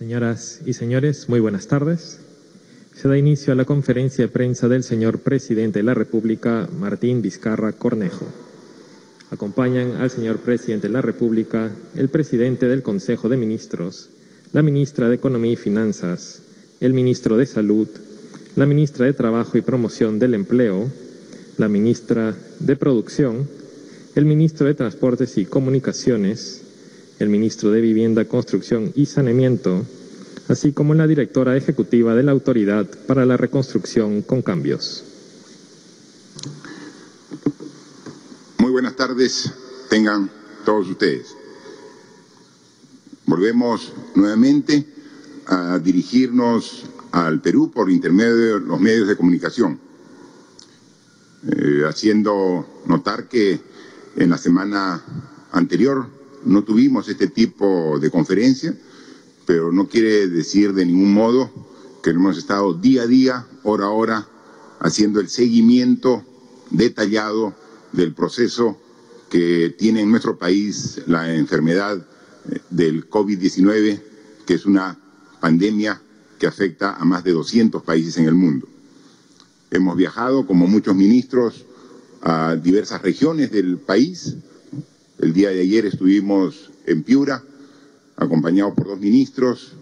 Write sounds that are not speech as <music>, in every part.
Señoras y señores, muy buenas tardes. Se da inicio a la conferencia de prensa del señor presidente de la República, Martín Vizcarra Cornejo. Acompañan al señor presidente de la República el presidente del Consejo de Ministros, la ministra de Economía y Finanzas, el ministro de Salud, la ministra de Trabajo y Promoción del Empleo, la ministra de Producción, el ministro de Transportes y Comunicaciones, el ministro de Vivienda, Construcción y Saneamiento, así como la directora ejecutiva de la Autoridad para la Reconstrucción con Cambios. Muy buenas tardes, tengan todos ustedes. Volvemos nuevamente a dirigirnos al Perú por intermedio de los medios de comunicación, eh, haciendo notar que en la semana anterior no tuvimos este tipo de conferencia, pero no quiere decir de ningún modo que hemos estado día a día, hora a hora, haciendo el seguimiento detallado del proceso que tiene en nuestro país la enfermedad eh, del COVID-19, que es una pandemia que afecta a más de 200 países en el mundo. Hemos viajado, como muchos ministros, a diversas regiones del país, el día de ayer estuvimos en Piura, acompañados por dos ministros.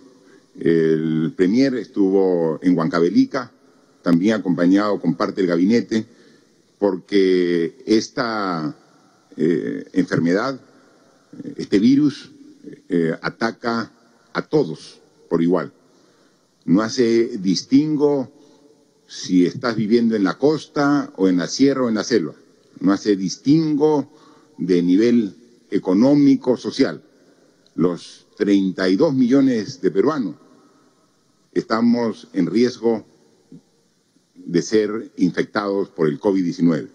El Premier estuvo en Huancavelica, también acompañado con parte del gabinete, porque esta eh, enfermedad, este virus, eh, ataca a todos por igual. No hace distingo si estás viviendo en la costa o en la sierra o en la selva. No hace distingo de nivel económico, social. Los 32 millones de peruanos estamos en riesgo de ser infectados por el COVID-19.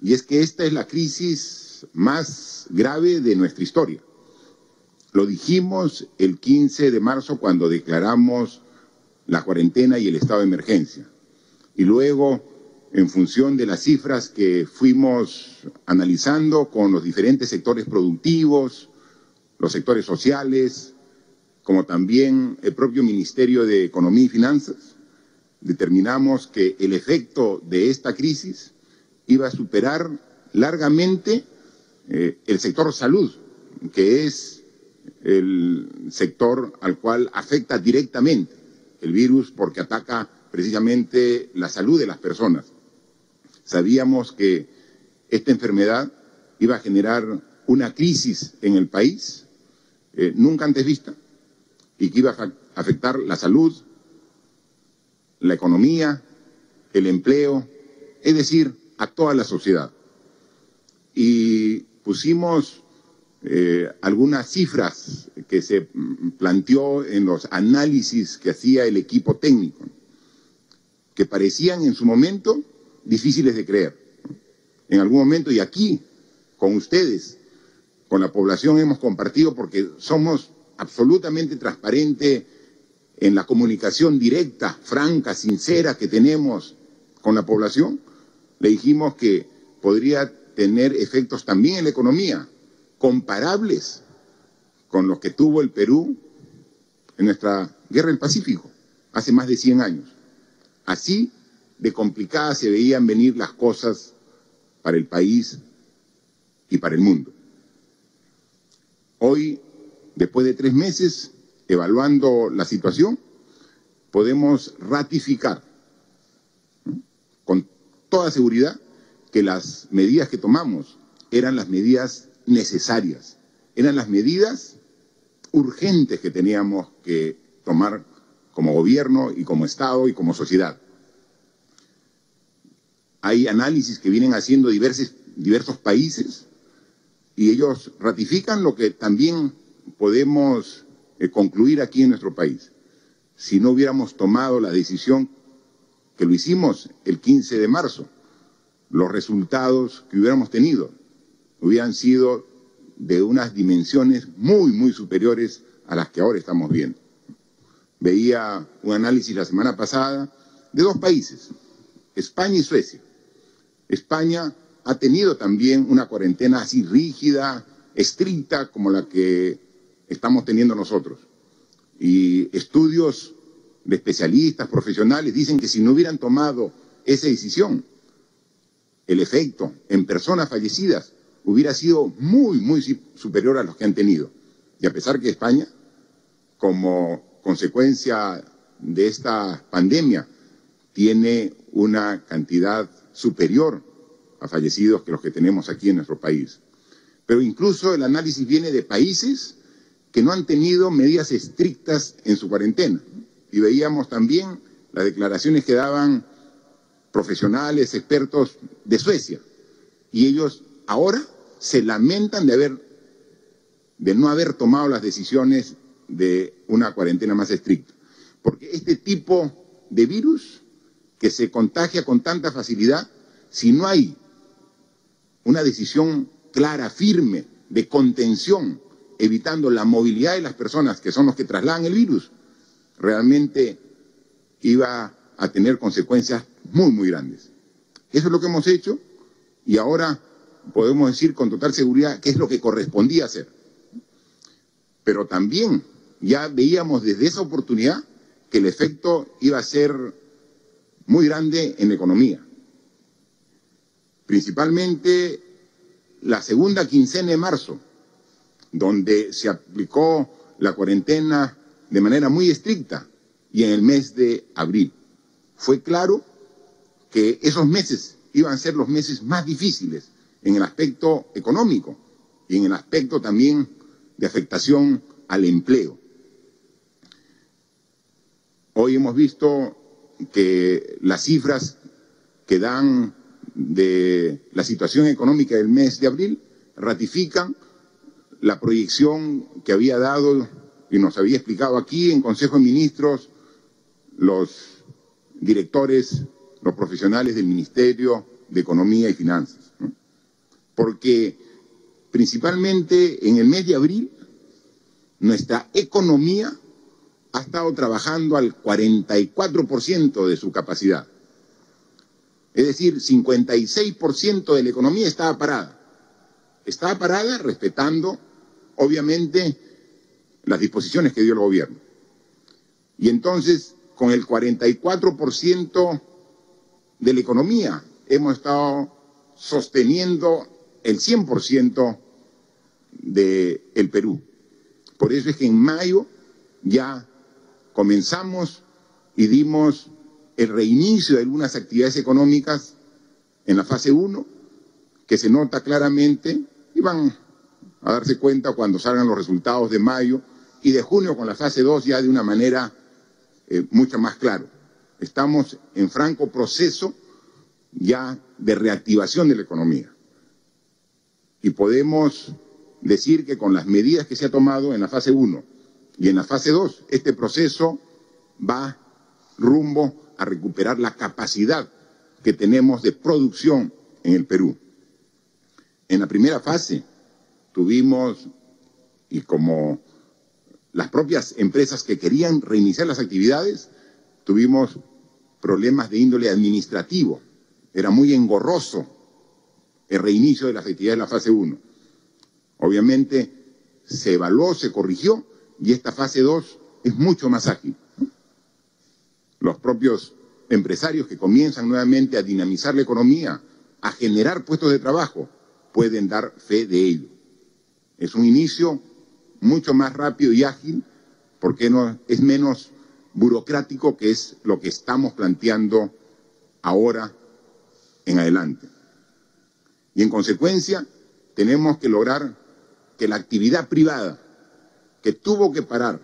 Y es que esta es la crisis más grave de nuestra historia. Lo dijimos el 15 de marzo cuando declaramos la cuarentena y el estado de emergencia. Y luego en función de las cifras que fuimos analizando con los diferentes sectores productivos, los sectores sociales, como también el propio Ministerio de Economía y Finanzas, determinamos que el efecto de esta crisis iba a superar largamente eh, el sector salud, que es el sector al cual afecta directamente el virus porque ataca precisamente la salud de las personas. Sabíamos que esta enfermedad iba a generar una crisis en el país eh, nunca antes vista y que iba a afectar la salud, la economía, el empleo, es decir, a toda la sociedad. Y pusimos eh, algunas cifras que se planteó en los análisis que hacía el equipo técnico, que parecían en su momento difíciles de creer. En algún momento, y aquí, con ustedes, con la población hemos compartido porque somos absolutamente transparentes en la comunicación directa, franca, sincera que tenemos con la población, le dijimos que podría tener efectos también en la economía, comparables con los que tuvo el Perú en nuestra guerra del Pacífico, hace más de 100 años. Así de complicadas se veían venir las cosas para el país y para el mundo. Hoy, después de tres meses, evaluando la situación, podemos ratificar con toda seguridad que las medidas que tomamos eran las medidas necesarias, eran las medidas urgentes que teníamos que tomar como gobierno y como Estado y como sociedad. Hay análisis que vienen haciendo diversos, diversos países y ellos ratifican lo que también podemos eh, concluir aquí en nuestro país. Si no hubiéramos tomado la decisión que lo hicimos el 15 de marzo, los resultados que hubiéramos tenido hubieran sido de unas dimensiones muy, muy superiores a las que ahora estamos viendo. Veía un análisis la semana pasada de dos países, España y Suecia. España ha tenido también una cuarentena así rígida, estricta, como la que estamos teniendo nosotros. y estudios de especialistas, profesionales, dicen que si no hubieran tomado esa decisión, el efecto en personas fallecidas hubiera sido muy, muy superior a los que han tenido. Y a pesar que España, como consecuencia de esta pandemia, tiene una cantidad superior a fallecidos que los que tenemos aquí en nuestro país. Pero incluso el análisis viene de países que no han tenido medidas estrictas en su cuarentena. Y veíamos también las declaraciones que daban profesionales, expertos de Suecia. Y ellos ahora se lamentan de haber de no haber tomado las decisiones de una cuarentena más estricta. Porque este tipo de virus que se contagia con tanta facilidad, si no hay una decisión clara, firme, de contención, evitando la movilidad de las personas que son los que trasladan el virus, realmente iba a tener consecuencias muy, muy grandes. Eso es lo que hemos hecho y ahora podemos decir con total seguridad que es lo que correspondía hacer. Pero también ya veíamos desde esa oportunidad que el efecto iba a ser muy grande en economía. Principalmente la segunda quincena de marzo, donde se aplicó la cuarentena de manera muy estricta, y en el mes de abril. Fue claro que esos meses iban a ser los meses más difíciles en el aspecto económico y en el aspecto también de afectación al empleo. Hoy hemos visto que las cifras que dan de la situación económica del mes de abril ratifican la proyección que había dado y nos había explicado aquí en Consejo de Ministros los directores, los profesionales del Ministerio de Economía y Finanzas. Porque principalmente en el mes de abril nuestra economía ha estado trabajando al 44% de su capacidad. Es decir, 56% de la economía estaba parada. Estaba parada respetando, obviamente, las disposiciones que dio el gobierno. Y entonces, con el 44% de la economía, hemos estado sosteniendo el 100% del Perú. Por eso es que en mayo ya comenzamos y dimos el reinicio de algunas actividades económicas en la fase 1, que se nota claramente, y van a darse cuenta cuando salgan los resultados de mayo, y de junio con la fase 2 ya de una manera eh, mucho más claro. Estamos en franco proceso ya de reactivación de la economía. Y podemos decir que con las medidas que se ha tomado en la fase 1 y en la fase 2, este proceso va rumbo a recuperar la capacidad que tenemos de producción en el Perú. En la primera fase tuvimos, y como las propias empresas que querían reiniciar las actividades, tuvimos problemas de índole administrativo. Era muy engorroso el reinicio de las actividades de la fase 1. Obviamente se evaluó, se corrigió y esta fase 2 es mucho más ágil. Los propios empresarios que comienzan nuevamente a dinamizar la economía, a generar puestos de trabajo, pueden dar fe de ello. Es un inicio mucho más rápido y ágil, porque no, es menos burocrático, que es lo que estamos planteando ahora en adelante. Y en consecuencia, tenemos que lograr que la actividad privada, que tuvo que parar,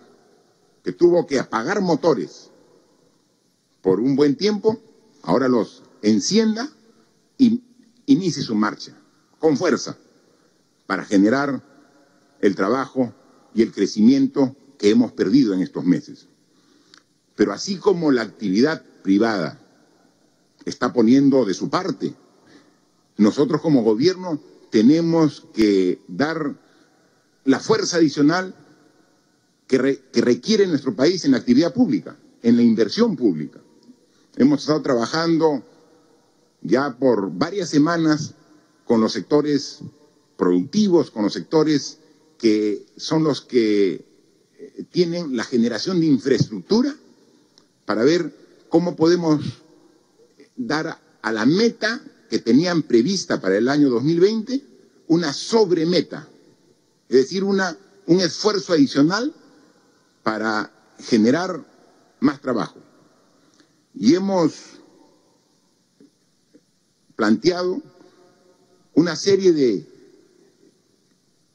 que tuvo que apagar motores por un buen tiempo, ahora los encienda y inicie su marcha con fuerza para generar el trabajo y el crecimiento que hemos perdido en estos meses. Pero así como la actividad privada está poniendo de su parte, nosotros como gobierno tenemos que dar la fuerza adicional que, requiere nuestro país en la actividad pública, en la inversión pública. Hemos estado trabajando ya por varias semanas con los sectores productivos, con los sectores que son los que eh, tienen la generación de infraestructura para ver cómo podemos dar a la meta que tenían prevista para el año 2020 una sobremeta, es decir, una, un esfuerzo adicional para generar más trabajo. Y hemos planteado una serie de,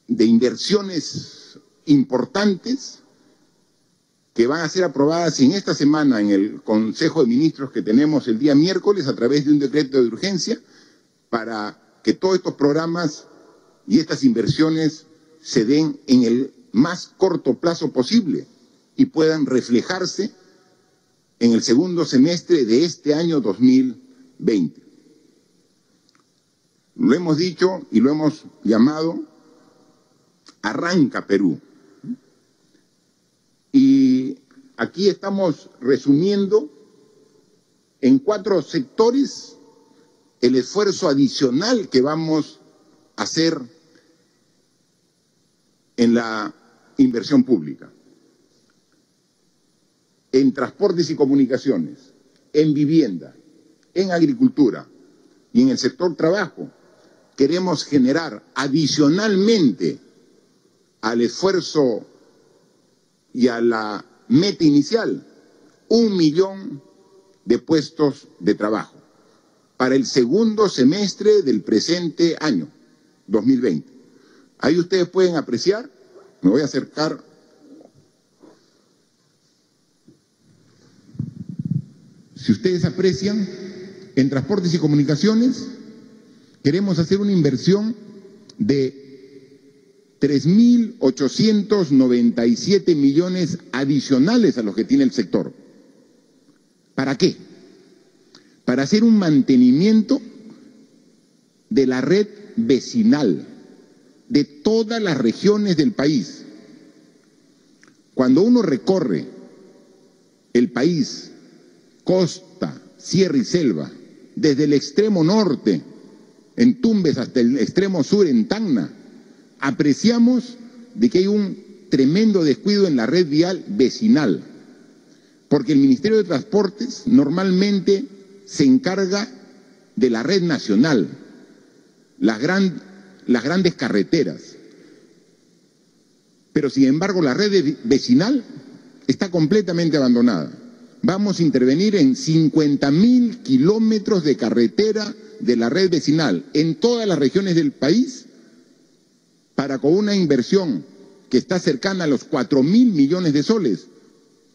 de inversiones importantes que van a ser aprobadas en esta semana en el Consejo de Ministros que tenemos el día miércoles a través de un decreto de urgencia para que todos estos programas y estas inversiones se den en el más corto plazo posible y puedan reflejarse en el segundo semestre de este año 2020. Lo hemos dicho y lo hemos llamado Arranca Perú. Y aquí estamos resumiendo en cuatro sectores el esfuerzo adicional que vamos a hacer en la inversión pública, en transportes y comunicaciones, en vivienda, en agricultura y en el sector trabajo. Queremos generar adicionalmente al esfuerzo y a la meta inicial, un millón de puestos de trabajo para el segundo semestre del presente año, 2020. Ahí ustedes pueden apreciar, me voy a acercar. Si ustedes aprecian, en transportes y comunicaciones queremos hacer una inversión de 3.897 millones adicionales a los que tiene el sector. ¿Para qué? Para hacer un mantenimiento de la red vecinal de todas las regiones del país. Cuando uno recorre el país, costa, sierra y selva, desde el extremo norte, en Tumbes, hasta el extremo sur, en Tacna, apreciamos de que hay un tremendo descuido en la red vial vecinal, porque el Ministerio de Transportes normalmente se encarga de la red nacional, las, las grandes carreteras. Pero sin embargo la red vecinal está completamente abandonada. Vamos a intervenir en 50 mil kilómetros de carretera de la red vecinal en todas las regiones del país para con una inversión que está cercana a los cuatro mil millones de soles,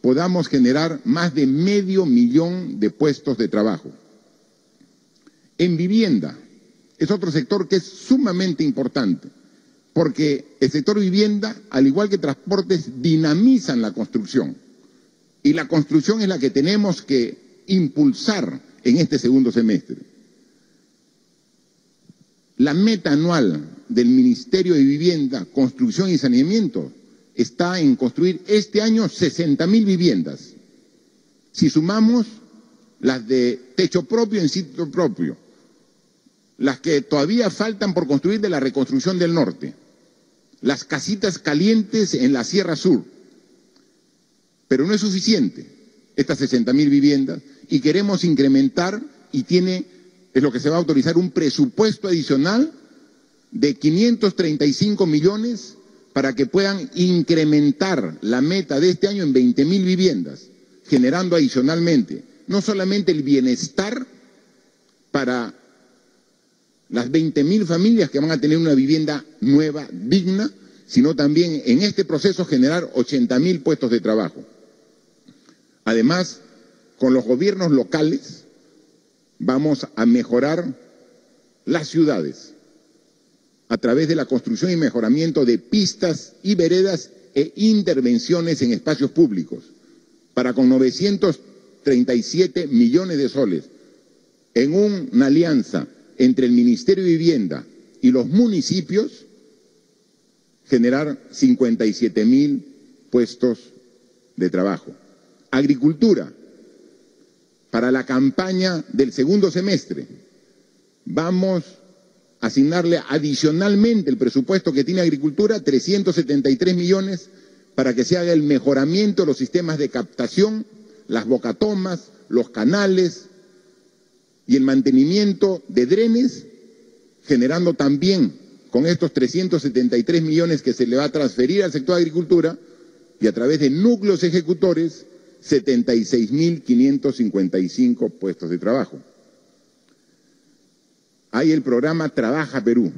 podamos generar más de medio millón de puestos de trabajo. En vivienda, es otro sector que es sumamente importante, porque el sector vivienda, al igual que transportes, dinamizan la construcción. Y la construcción es la que tenemos que impulsar en este segundo semestre. La meta anual del Ministerio de Vivienda, Construcción y Saneamiento está en construir este año 60 mil viviendas. Si sumamos las de techo propio en sitio propio, las que todavía faltan por construir de la reconstrucción del norte, las casitas calientes en la Sierra Sur. Pero no es suficiente estas 60 mil viviendas y queremos incrementar y tiene, es lo que se va a autorizar, un presupuesto adicional de 535 millones para que puedan incrementar la meta de este año en 20 mil viviendas, generando adicionalmente no solamente el bienestar para las 20 mil familias que van a tener una vivienda nueva, digna, sino también en este proceso generar 80 mil puestos de trabajo. Además, con los gobiernos locales vamos a mejorar las ciudades a través de la construcción y mejoramiento de pistas y veredas e intervenciones en espacios públicos, para con 937 millones de soles, en una alianza entre el Ministerio de Vivienda y los municipios, generar 57 mil puestos de trabajo. Agricultura, para la campaña del segundo semestre, vamos asignarle adicionalmente el presupuesto que tiene Agricultura, 373 millones, para que se haga el mejoramiento de los sistemas de captación, las bocatomas, los canales y el mantenimiento de drenes, generando también con estos 373 millones que se le va a transferir al sector de agricultura y a través de núcleos ejecutores, 76.555 puestos de trabajo. Hay el programa Trabaja Perú,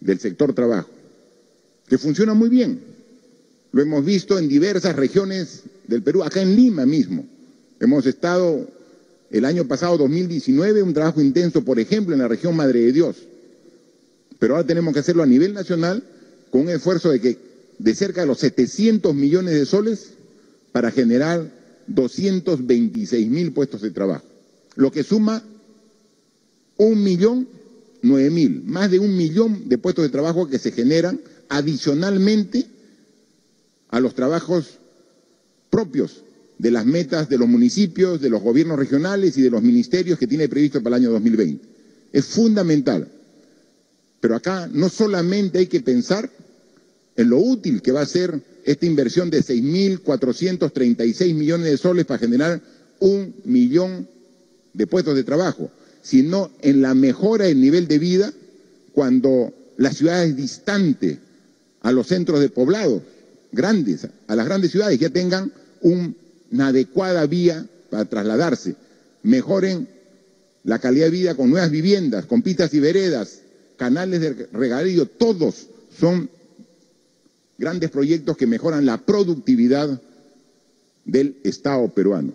del sector trabajo, que funciona muy bien. Lo hemos visto en diversas regiones del Perú, acá en Lima mismo. Hemos estado el año pasado, 2019, un trabajo intenso, por ejemplo, en la región Madre de Dios. Pero ahora tenemos que hacerlo a nivel nacional con un esfuerzo de, que, de cerca de los 700 millones de soles para generar 226 mil puestos de trabajo, lo que suma un millón nueve mil, más de un millón de puestos de trabajo que se generan adicionalmente a los trabajos propios de las metas de los municipios, de los gobiernos regionales y de los ministerios que tiene previsto para el año 2020. Es fundamental. Pero acá no solamente hay que pensar en lo útil que va a ser esta inversión de 6.436 millones de soles para generar un millón de puestos de trabajo, sino en la mejora del nivel de vida cuando la ciudad es distante a los centros de poblados grandes, a las grandes ciudades, ya tengan una adecuada vía para trasladarse, mejoren la calidad de vida con nuevas viviendas, con pistas y veredas, canales de regadío, todos son grandes proyectos que mejoran la productividad del Estado peruano.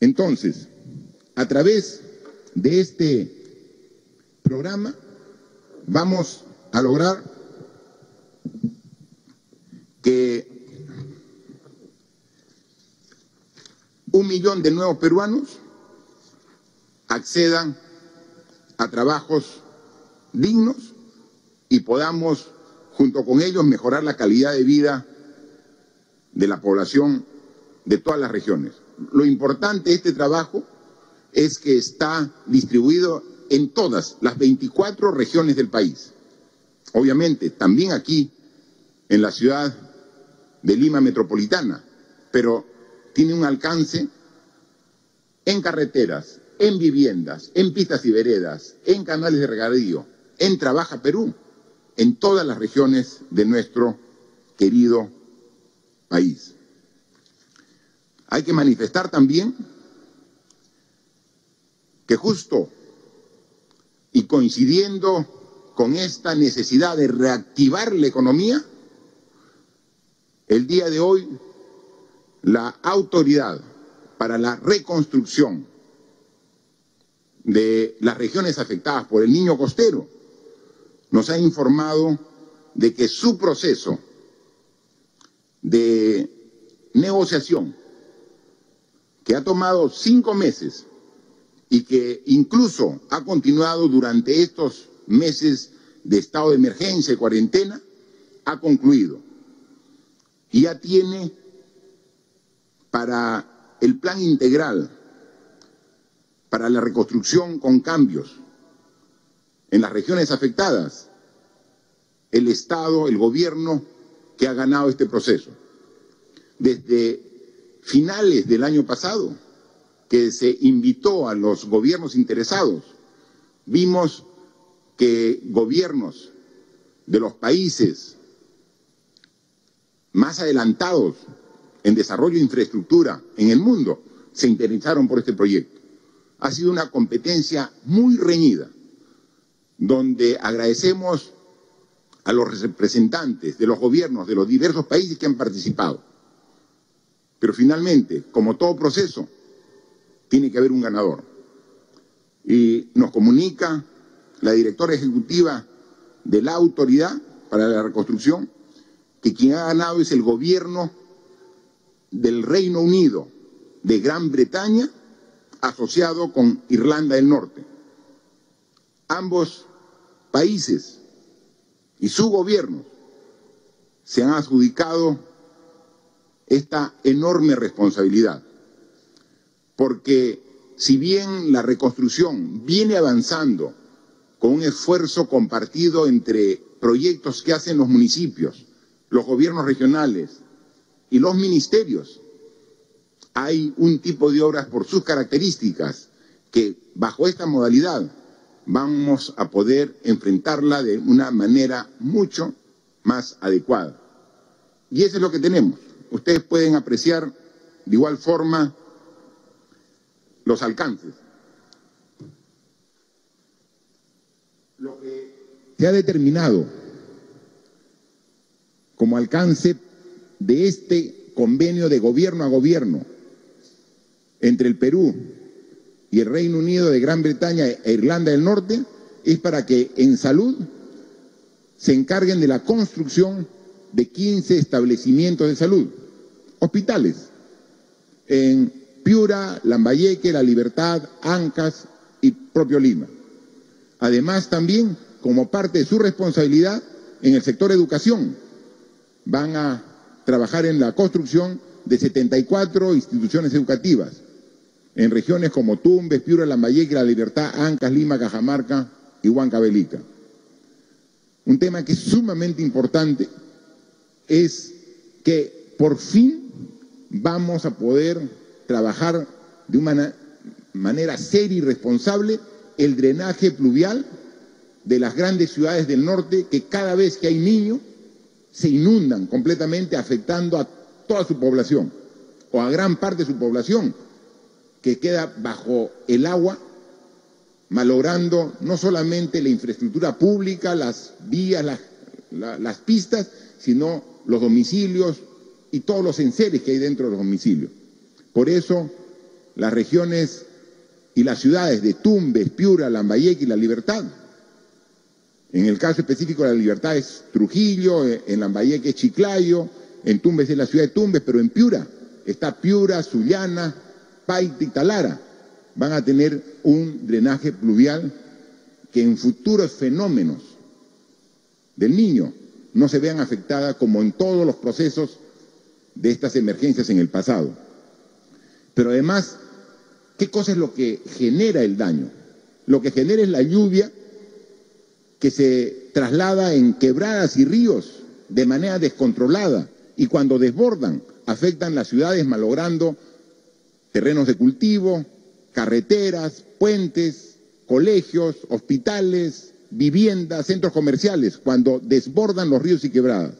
Entonces, a través de este programa vamos a lograr que un millón de nuevos peruanos accedan a trabajos dignos y podamos, junto con ellos, mejorar la calidad de vida de la población de todas las regiones. Lo importante de este trabajo es que está distribuido en todas las 24 regiones del país. Obviamente, también aquí, en la ciudad de Lima Metropolitana, pero tiene un alcance en carreteras, en viviendas, en pistas y veredas, en canales de regadío, en Trabaja Perú, en todas las regiones de nuestro querido país. Hay que manifestar también que justo y coincidiendo con esta necesidad de reactivar la economía, el día de hoy la autoridad para la reconstrucción de las regiones afectadas por el niño costero nos ha informado de que su proceso de negociación, que ha tomado cinco meses y que incluso ha continuado durante estos meses de estado de emergencia y cuarentena, ha concluido. Y ya tiene para el plan integral, para la reconstrucción con cambios en las regiones afectadas, el Estado, el gobierno que ha ganado este proceso. Desde finales del año pasado, que se invitó a los gobiernos interesados, vimos que gobiernos de los países más adelantados en desarrollo de infraestructura en el mundo se interesaron por este proyecto. Ha sido una competencia muy reñida, donde agradecemos a los representantes de los gobiernos de los diversos países que han participado. Pero finalmente, como todo proceso, tiene que haber un ganador. Y nos comunica la directora ejecutiva de la autoridad para la reconstrucción que quien ha ganado es el gobierno del Reino Unido, de Gran Bretaña, asociado con Irlanda del Norte. Ambos países y su gobierno se han adjudicado esta enorme responsabilidad. Porque si bien la reconstrucción viene avanzando con un esfuerzo compartido entre proyectos que hacen los municipios, los gobiernos regionales y los ministerios, hay un tipo de obras por sus características que bajo esta modalidad vamos a poder enfrentarla de una manera mucho más adecuada. Y eso es lo que tenemos. Ustedes pueden apreciar de igual forma los alcances. Lo que se ha determinado como alcance de este convenio de gobierno a gobierno entre el Perú y el Reino Unido de Gran Bretaña e Irlanda del Norte es para que en salud se encarguen de la construcción de 15 establecimientos de salud, hospitales, en Piura, Lambayeque, La Libertad, Ancas y propio Lima. Además, también, como parte de su responsabilidad en el sector educación, van a trabajar en la construcción de 74 instituciones educativas en regiones como Tumbes, Piura, Lambayeque, La Libertad, Ancas, Lima, Cajamarca y Huancavelica. Un tema que es sumamente importante es que por fin vamos a poder trabajar de una manera seria y responsable el drenaje pluvial de las grandes ciudades del norte que cada vez que hay niños se inundan completamente afectando a toda su población o a gran parte de su población que queda bajo el agua malogrando no solamente la infraestructura pública, las vías, las, pistas, sino los domicilios y todos los enseres que hay dentro de los domicilios. Por eso, las regiones y las ciudades de Tumbes, Piura, Lambayeque y La Libertad, en el caso específico de La Libertad es Trujillo, en Lambayeque es Chiclayo, en Tumbes es la ciudad de Tumbes, pero en Piura está Piura, Sullana, Paita y Talara. Van a tener un drenaje pluvial que en futuros fenómenos del niño no se vean afectadas como en todos los procesos de estas emergencias en el pasado. Pero además, ¿qué cosa es lo que genera el daño? Lo que genera es la lluvia que se traslada en quebradas y ríos de manera descontrolada y cuando desbordan afectan las ciudades malogrando terrenos de cultivo, carreteras, puentes, colegios, hospitales, viviendas, centros comerciales, cuando desbordan los ríos y quebradas.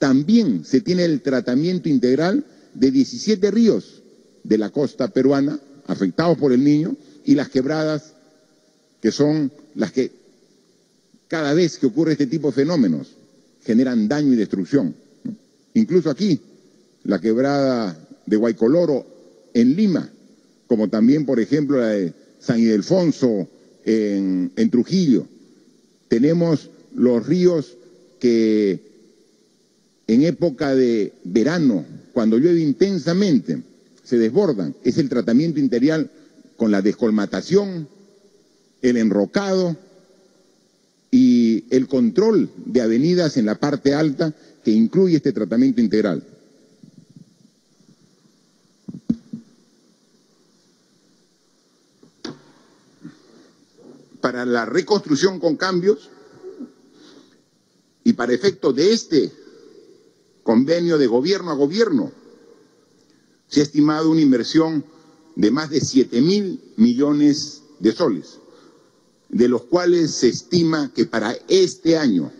También se tiene el tratamiento integral de 17 ríos de la costa peruana afectados por el niño y las quebradas que son las que cada vez que ocurre este tipo de fenómenos generan daño y destrucción. Incluso aquí, la quebrada de Guaycoloro en Lima, como también, por ejemplo, la de San Ildefonso en, en Trujillo, tenemos los ríos que en época de verano, cuando llueve intensamente, se desbordan. Es el tratamiento integral con la descolmatación, el enrocado y el control de avenidas en la parte alta que incluye este tratamiento integral. Para la reconstrucción con cambios y para efecto de este convenio de gobierno a gobierno, se ha estimado una inversión de más de 7 mil millones de soles, de los cuales se estima que para este año,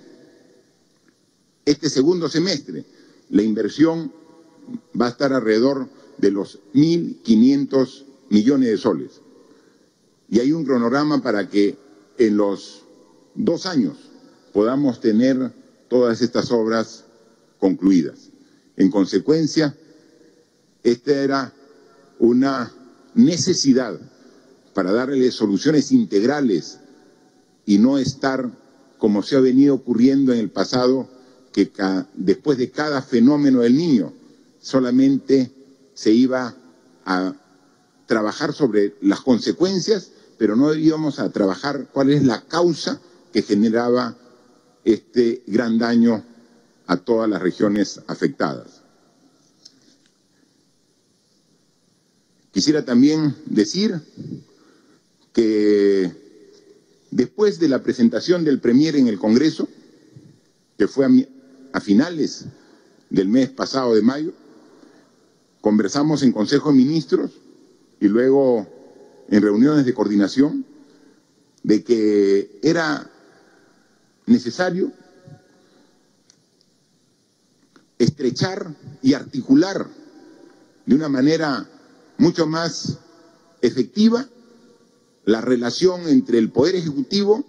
este segundo semestre, la inversión va a estar alrededor de los 1.500 millones de soles y hay un cronograma para que en los dos años podamos tener todas estas obras concluidas. En consecuencia, esta era una necesidad para darle soluciones integrales y no estar como se ha venido ocurriendo en el pasado, que después de cada fenómeno del niño solamente se iba a trabajar sobre las consecuencias pero no íbamos a trabajar cuál es la causa que generaba este gran daño a todas las regiones afectadas. Quisiera también decir que después de la presentación del Premier en el Congreso, que fue a, finales del mes pasado de mayo. Conversamos en Consejo de Ministros y luego en reuniones de coordinación de que era necesario estrechar y articular de una manera mucho más efectiva la relación entre el Poder Ejecutivo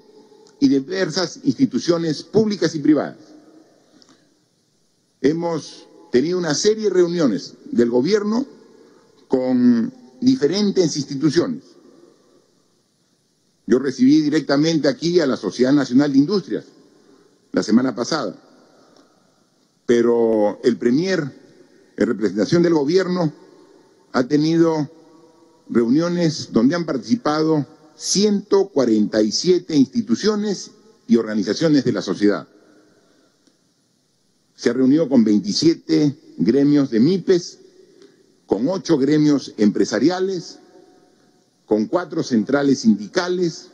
y diversas instituciones públicas y privadas. Hemos tenido una serie de reuniones del gobierno con diferentes instituciones. Yo recibí directamente aquí a la Sociedad Nacional de Industrias la semana pasada, pero el Premier, en representación del gobierno, ha tenido reuniones donde han participado 147 instituciones y organizaciones de la sociedad. Se ha reunido con 27 gremios de MIPES, con ocho gremios empresariales, con cuatro centrales sindicales,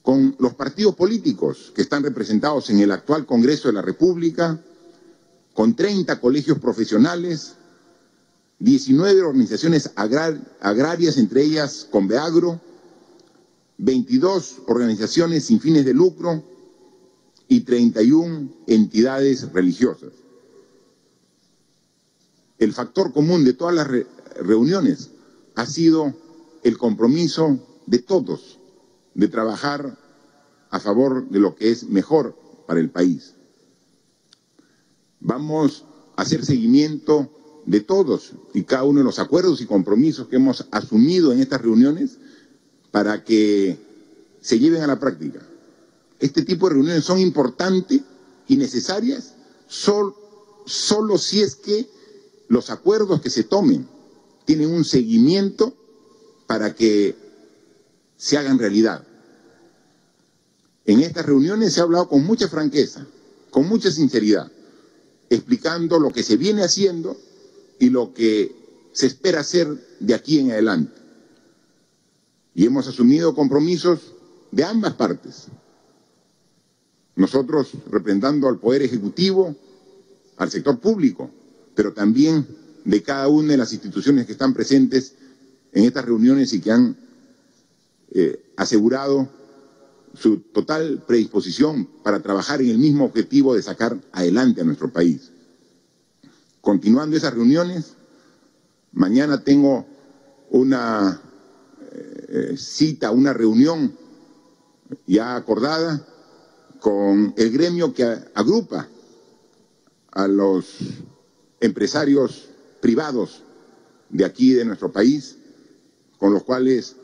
con los partidos políticos que están representados en el actual Congreso de la República, con 30 colegios profesionales, 19 organizaciones agrarias, entre ellas Conveagro, 22 organizaciones sin fines de lucro y 31 entidades religiosas. El factor común de todas las reuniones ha sido el compromiso de todos de trabajar a favor de lo que es mejor para el país. Vamos a hacer seguimiento de todos y cada uno de los acuerdos y compromisos que hemos asumido en estas reuniones para que se lleven a la práctica. Este tipo de reuniones son importantes y necesarias solo si es que los acuerdos que se tomen tienen un seguimiento para que se hagan realidad. En estas reuniones se ha hablado con mucha franqueza, con mucha sinceridad, explicando lo que se viene haciendo y lo que se espera hacer de aquí en adelante. Y hemos asumido compromisos de ambas partes. Nosotros representando al Poder Ejecutivo, al sector público, pero también de cada una de las instituciones que están presentes en estas reuniones y que han eh, asegurado su total predisposición para trabajar en el mismo objetivo de sacar adelante a nuestro país. Continuando esas reuniones, mañana tengo una eh, cita, una reunión ya acordada con el gremio que agrupa a los empresarios privados de aquí de nuestro país, con los cuales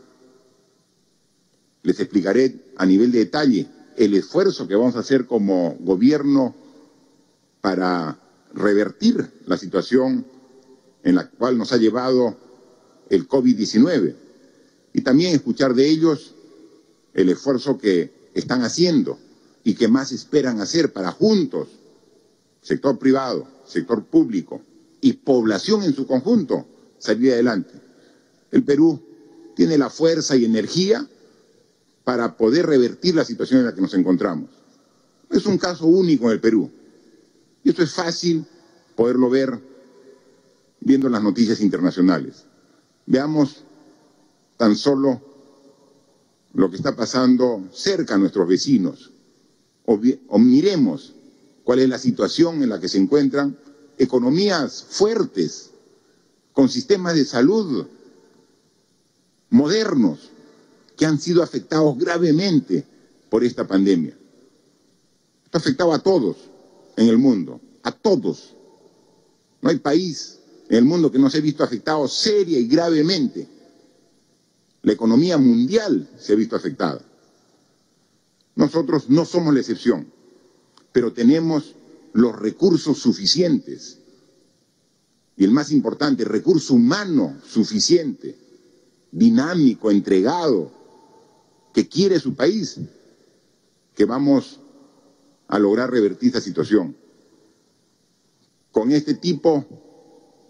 les explicaré a nivel de detalle el esfuerzo que vamos a hacer como gobierno para revertir la situación en la cual nos ha llevado el COVID-19 y también escuchar de ellos el esfuerzo que están haciendo y que más esperan hacer para juntos, sector privado, sector público y población en su conjunto, salir adelante. El Perú tiene la fuerza y energía para poder revertir la situación en la que nos encontramos. es un caso único en el Perú. Y esto es fácil poderlo ver viendo las noticias internacionales. Veamos tan solo lo que está pasando cerca a nuestros vecinos, o, o, miremos cuál es la situación en la que se encuentran economías fuertes, con sistemas de salud modernos, que han sido afectados gravemente por esta pandemia. Esto ha afectado a todos en el mundo, a todos. No hay país en el mundo que no se ha visto afectado seria y gravemente. La economía mundial se ha visto afectada. Nosotros no somos la excepción, pero tenemos los recursos suficientes y el más importante, recurso humano suficiente, dinámico, entregado, que quiere su país, que vamos a lograr revertir esta situación. Con este tipo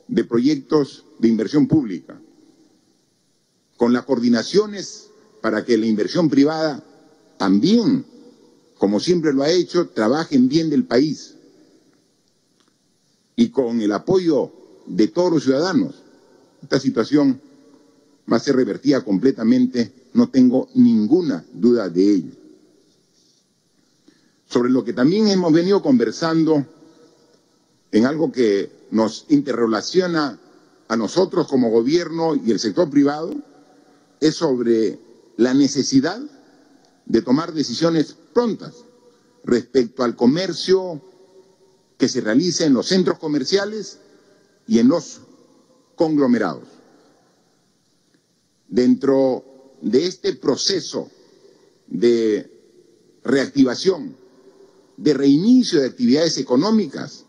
de proyectos de inversión pública, con las coordinaciones para que la inversión privada también, como siempre lo ha hecho, trabaje en bien del país. y con el apoyo de todos los ciudadanos, esta situación va a ser revertida completamente, no tengo ninguna duda de ello. Sobre lo que también hemos venido conversando en algo que nos interrelaciona a nosotros como gobierno y el sector privado, es sobre la necesidad de tomar decisiones prontas respecto al comercio que se realiza en los centros comerciales y en los conglomerados. Dentro de este proceso de reactivación, de reinicio de actividades económicas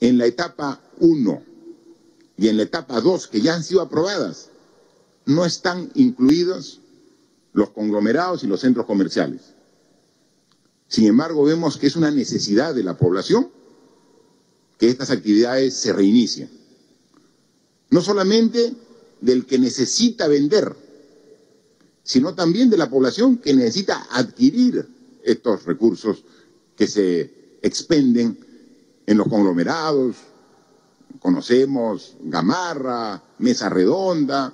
en la etapa 1 y en la etapa 2 que ya han sido aprobadas, no están incluidos los conglomerados y los centros comerciales. Sin embargo, vemos que es una necesidad de la población que estas actividades se reinicien. No solamente del que necesita vender, sino también de la población que necesita adquirir estos recursos que se expenden en los conglomerados. Conocemos Gamarra, Mesa Redonda,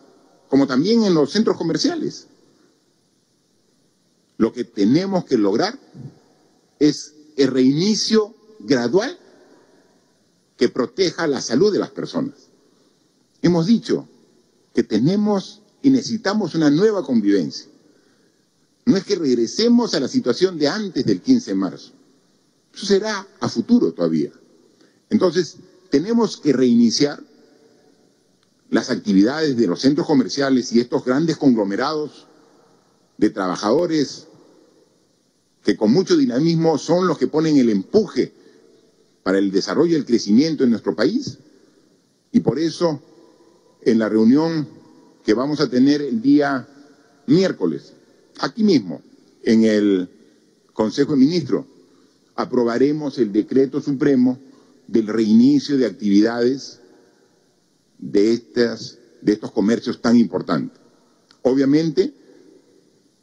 como también en los centros comerciales. Lo que tenemos que lograr es el reinicio gradual que proteja la salud de las personas. Hemos dicho tenemos y necesitamos una nueva convivencia. No es que regresemos a la situación de antes del 15 de marzo. Eso será a futuro todavía. Entonces, tenemos que reiniciar las actividades de los centros comerciales y estos grandes conglomerados de trabajadores que con mucho dinamismo son los que ponen el empuje para el desarrollo y el crecimiento en nuestro país. Y por eso, en la reunión que vamos a tener el día miércoles, aquí mismo, en el Consejo de Ministros, aprobaremos el decreto supremo del reinicio de actividades de, estas, de estos comercios tan importantes. Obviamente,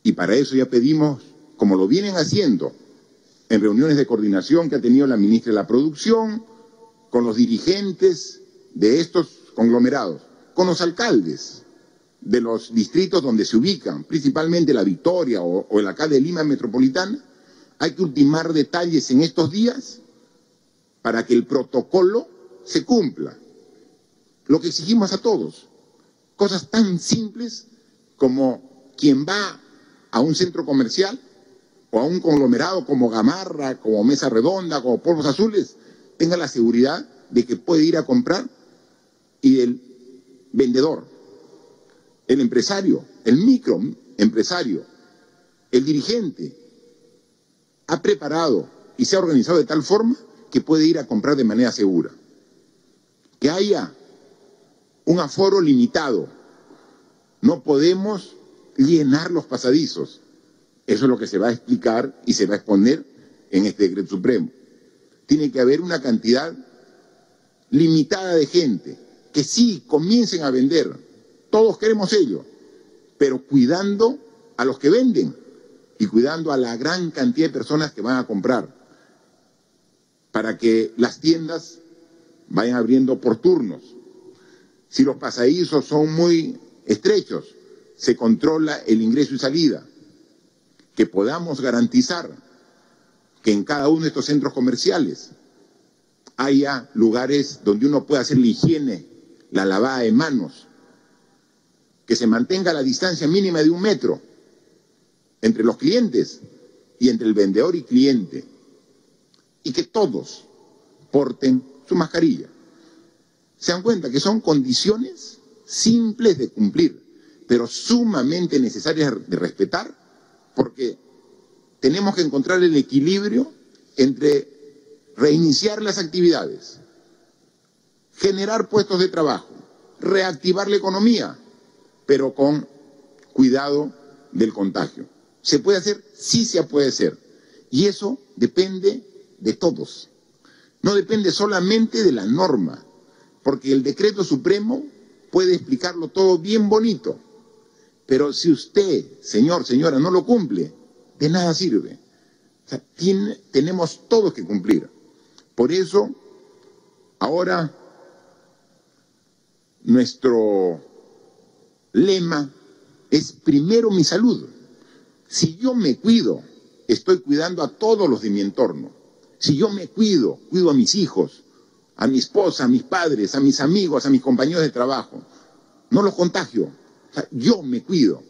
y para eso ya pedimos, como lo vienen haciendo en reuniones de coordinación que ha tenido la ministra de la Producción, con los dirigentes de estos conglomerados, con los alcaldes de los distritos donde se ubican, principalmente la Victoria o, el acá de Lima Metropolitana, hay que ultimar detalles en estos días para que el protocolo se cumpla. Lo que exigimos a todos, cosas tan simples como quien va a un centro comercial o a un conglomerado como Gamarra, como Mesa Redonda, como Polvos Azules, tenga la seguridad de que puede ir a comprar y el vendedor, el empresario, el microempresario, el dirigente, ha preparado y se ha organizado de tal forma que puede ir a comprar de manera segura. Que haya un aforo limitado. No podemos llenar los pasadizos. Eso es lo que se va a explicar y se va a exponer en este decreto supremo. Tiene que haber una cantidad limitada de gente que sí comiencen a vender. Todos queremos ello, pero cuidando a los que venden y cuidando a la gran cantidad de personas que van a comprar, para que las tiendas vayan abriendo por turnos. Si los pasadizos son muy estrechos, se controla el ingreso y salida que podamos garantizar que en cada uno de estos centros comerciales haya lugares donde uno pueda hacer la higiene, la lavada de manos, que se mantenga la distancia mínima de un metro entre los clientes y entre el vendedor y cliente, y que todos porten su mascarilla. Se dan cuenta que son condiciones simples de cumplir, pero sumamente necesarias de respetar porque tenemos que encontrar el equilibrio entre reiniciar las actividades, generar puestos de trabajo, reactivar la economía, pero con cuidado del contagio. ¿Se puede hacer? Sí se puede hacer. Y eso depende de todos. No depende solamente de la norma, porque el decreto supremo puede explicarlo todo bien bonito, pero si usted, señor, señora, no lo cumple, de nada sirve. tenemos todos que cumplir. Por eso Ahora, nuestro lema es primero mi salud. Si yo me cuido, estoy cuidando a todos los de mi entorno. Si yo me cuido, cuido a mis hijos, a mi esposa, a mis padres, a mis amigos, a mis compañeros de trabajo. No los contagio. yo me cuido.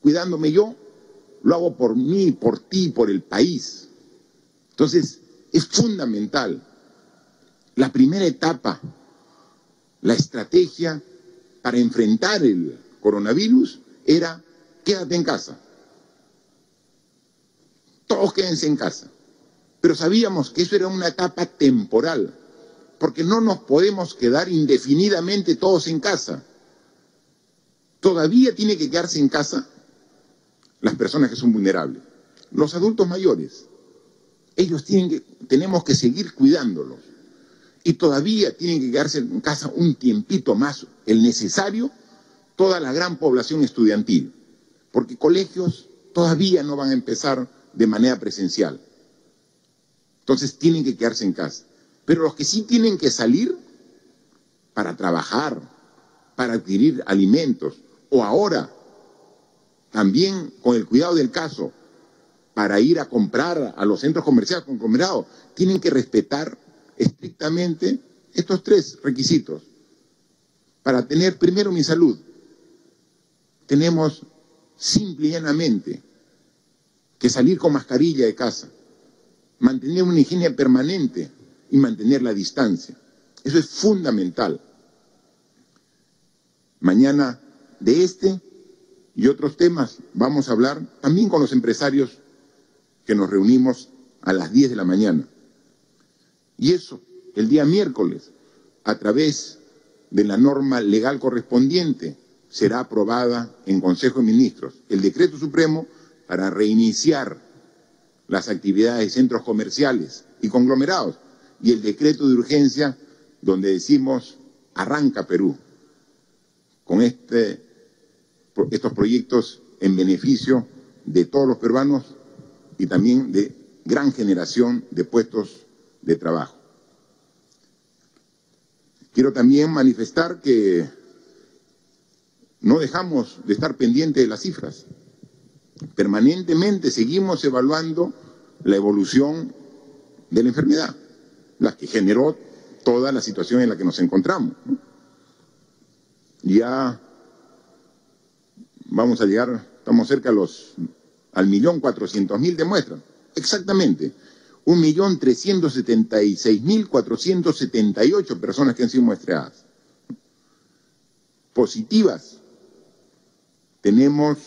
Cuidándome yo, lo hago por mí, por ti, por el país. Entonces, es fundamental. La primera etapa, la estrategia para enfrentar el coronavirus era quédate en casa. Todos quédense en casa. Pero sabíamos que eso era una etapa temporal, porque no nos podemos quedar indefinidamente todos en casa. Todavía tiene que quedarse en casa las personas que son vulnerables, los adultos mayores. Ellos tienen que, tenemos que seguir cuidándolos. Y todavía tienen que quedarse en casa un tiempito más, el necesario, toda la gran población estudiantil, porque colegios todavía no van a empezar de manera presencial. Entonces tienen que quedarse en casa. Pero los que sí tienen que salir para trabajar, para adquirir alimentos, o ahora, también con el cuidado del caso, para ir a comprar a los centros comerciales conglomerados, tienen que respetar estrictamente estos tres requisitos. Para tener primero mi salud, tenemos simple y llanamente que salir con mascarilla de casa, mantener una higiene permanente y mantener la distancia. Eso es fundamental. Mañana de este y otros temas vamos a hablar también con los empresarios que nos reunimos a las 10 de la mañana. Y eso, el día miércoles, a través de la norma legal correspondiente, será aprobada en Consejo de Ministros el decreto supremo para reiniciar las actividades de centros comerciales y conglomerados y el decreto de urgencia donde decimos arranca Perú con este, estos proyectos en beneficio de todos los peruanos y también de gran generación de puestos de trabajo. Quiero también manifestar que no dejamos de estar pendientes de las cifras. Permanentemente seguimos evaluando la evolución de la enfermedad, la que generó toda la situación en la que nos encontramos. Ya vamos a llegar, estamos cerca los, al millón cuatrocientos mil de muestras. Exactamente. Un millón trescientos setenta y seis mil cuatrocientos setenta y ocho personas que han sido muestreadas. Positivas. Tenemos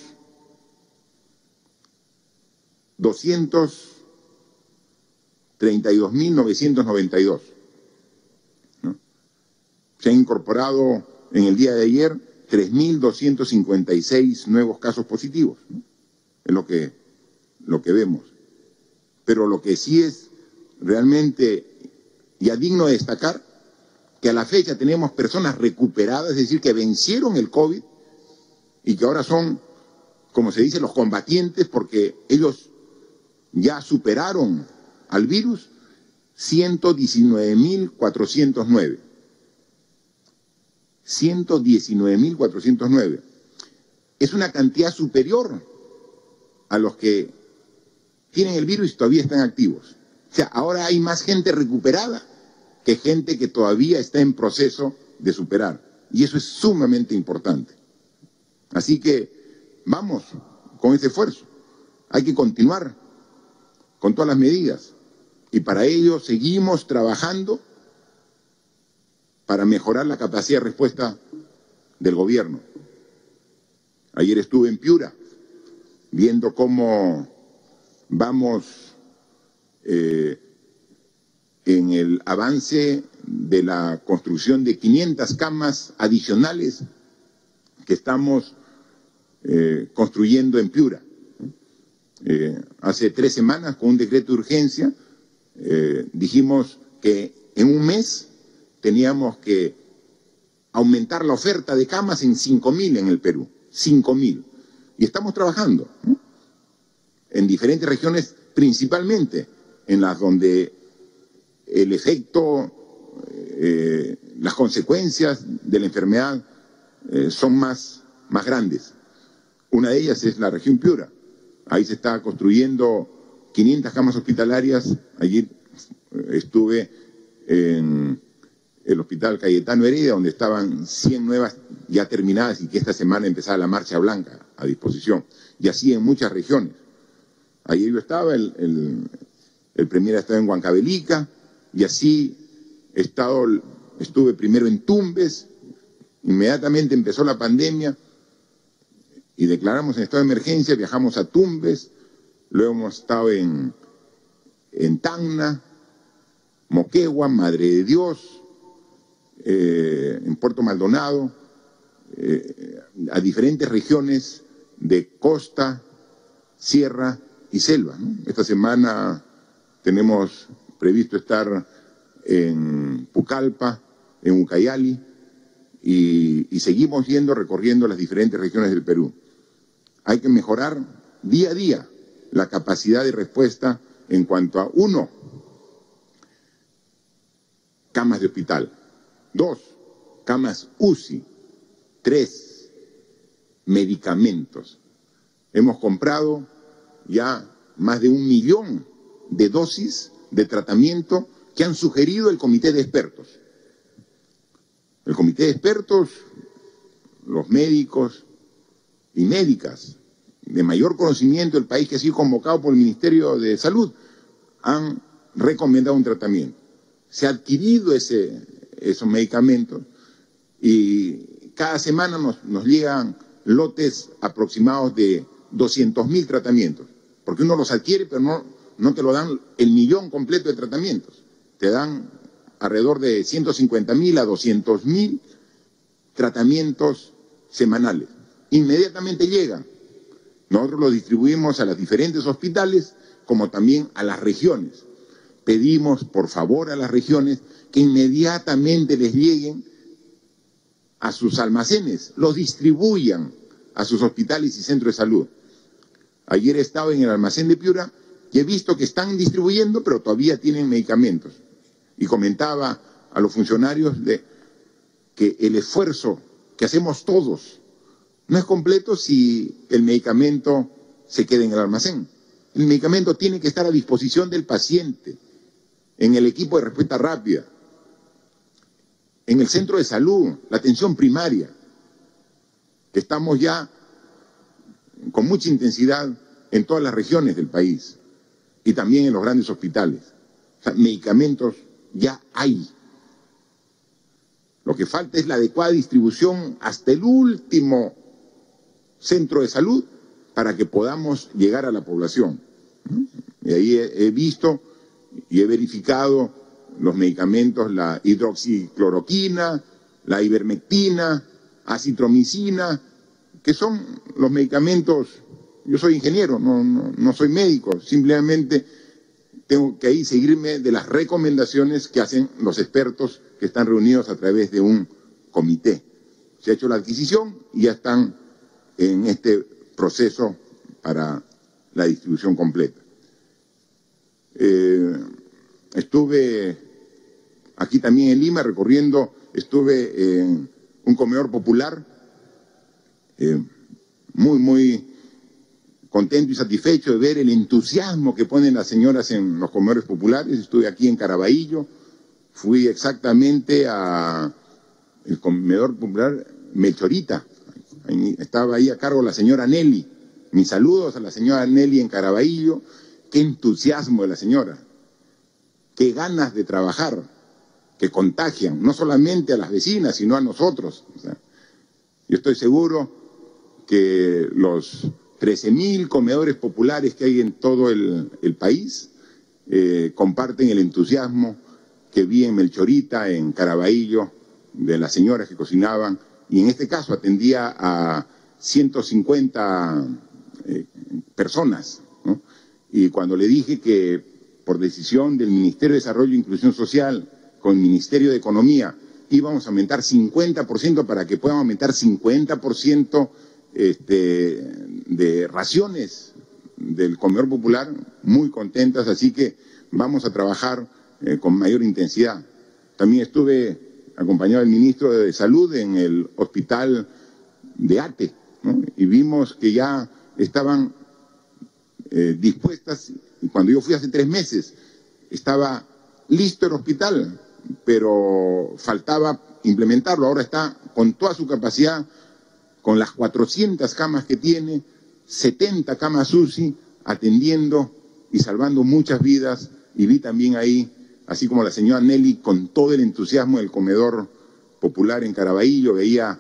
232.992. ¿no? Se han incorporado en el día de ayer 3.256 nuevos casos positivos. Es lo que, lo que vemos. Pero lo que sí es realmente ya digno de destacar, que a la fecha tenemos personas recuperadas, es decir, que vencieron el COVID y que ahora son, como se dice, los combatientes porque ellos ya superaron al virus 119.409. 119.409. Es una cantidad superior a los que tienen el virus y todavía están activos. O sea, ahora hay más gente recuperada que gente que todavía está en proceso de superar. Y eso es sumamente importante. Así que vamos con ese esfuerzo. Hay que continuar con todas las medidas. Y para ello seguimos trabajando para mejorar la capacidad de respuesta del gobierno. Ayer estuve en Piura viendo cómo vamos eh, en el avance de la construcción de 500 camas adicionales que estamos eh, construyendo en Piura. Eh, hace tres semanas, con un decreto de urgencia, dijimos que en un mes teníamos que aumentar la oferta de camas en 5.000 en el Perú, 5.000. Y estamos trabajando en diferentes regiones, principalmente en las donde el efecto eh, las consecuencias de la enfermedad eh, son más, más grandes. Una de ellas es la región Piura. Ahí se está construyendo 500 camas hospitalarias. Allí estuve en el Hospital Cayetano Heredia, donde estaban 100 nuevas ya terminadas y que esta semana empezaba la marcha blanca a disposición. Y así en muchas regiones. Ayer yo estaba, el, el, el premier estaba en Huancavelica, y así he estado, estuve primero en Tumbes, inmediatamente empezó la pandemia y declaramos en estado de emergencia, viajamos a Tumbes, luego hemos estado en, en Tacna, Moquegua, Madre de Dios, eh, en Puerto Maldonado, eh, a diferentes regiones de costa, sierra y selva. ¿no? Esta semana tenemos previsto estar en Pucallpa, en Ucayali, y, y seguimos yendo recorriendo las diferentes regiones del Perú. Hay que mejorar día a día la capacidad de respuesta en cuanto a, uno, camas de hospital, dos, camas UCI, tres, medicamentos. Hemos comprado ya más de un millón de dosis de tratamiento que han sugerido el comité de expertos. El comité de expertos, los médicos y médicas de mayor conocimiento del país que ha sido convocado por el Ministerio de Salud, han recomendado un tratamiento. Se ha adquirido ese, esos medicamentos y cada semana nos, nos llegan lotes aproximados de 200 mil tratamientos, porque uno los adquiere pero no, no te lo dan el millón completo de tratamientos, te dan alrededor de 150 mil a 200 mil tratamientos semanales. Inmediatamente llegan. Nosotros los distribuimos a los diferentes hospitales como también a las regiones. Pedimos, por favor, a las regiones que inmediatamente les lleguen a sus almacenes, los distribuyan a sus hospitales y centros de salud. Ayer estaba en el almacén de Piura y he visto que están distribuyendo, pero todavía tienen medicamentos. Y comentaba a los funcionarios de que el esfuerzo que hacemos todos no es completo si el medicamento se queda en el almacén. El medicamento tiene que estar a disposición del paciente, en el equipo de respuesta rápida, en el centro de salud, la atención primaria, que estamos ya con mucha intensidad en todas las regiones del país y también en los grandes hospitales. O sea, medicamentos ya hay. Lo que falta es la adecuada distribución hasta el último centro de salud para que podamos llegar a la población. Y ahí he, visto y he verificado los medicamentos, la hidroxicloroquina, la ivermectina, acitromicina, que son los medicamentos, yo soy ingeniero, no, no, no soy médico, simplemente tengo que ahí seguirme de las recomendaciones que hacen los expertos que están reunidos a través de un comité. Se ha hecho la adquisición y ya están en este proceso para la distribución completa. Eh, estuve aquí también en Lima recorriendo, estuve en un comedor popular, eh, muy, muy contento y satisfecho de ver el entusiasmo que ponen las señoras en los comedores populares. Estuve aquí en Caraballo, fui exactamente a el comedor popular Melchorita, estaba ahí a cargo la señora Nelly. Mis saludos a la señora Nelly en Caraballo. Qué entusiasmo de la señora. Qué ganas de trabajar que contagian, no solamente a las vecinas, sino a nosotros. Yo estoy seguro que los 13.000 comedores populares que hay en todo el, país eh, comparten el entusiasmo que vi en Melchorita, en Caraballo, de las señoras que cocinaban, y en este caso atendía a 150 eh, personas. Y cuando le dije que por decisión del Ministerio de Desarrollo e Inclusión Social, con el Ministerio de Economía, íbamos a aumentar 50% para que puedan aumentar 50% este, de raciones del comedor popular, muy contentas, así que vamos a trabajar eh, con mayor intensidad. También estuve acompañado del ministro de Salud en el hospital de ATE y vimos que ya estaban eh, dispuestas, cuando yo fui hace tres meses, estaba listo el hospital, pero faltaba implementarlo. Ahora está con toda su capacidad, con las 400 camas que tiene, 70 camas UCI, atendiendo y salvando muchas vidas. Y vi también ahí, así como la señora Nelly, con todo el entusiasmo del comedor popular en Caraballo, veía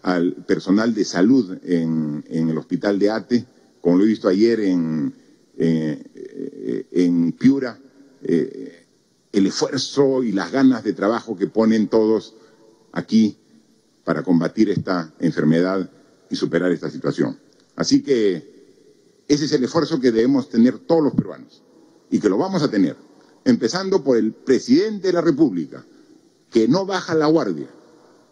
al personal de salud en, el hospital de Ate, como lo he visto ayer en, eh, Piura, eh, el esfuerzo y las ganas de trabajo que ponen todos aquí para combatir esta enfermedad y superar esta situación. Así que ese es el esfuerzo que debemos tener todos los peruanos y que lo vamos a tener, empezando por el presidente de la República, que no baja la guardia,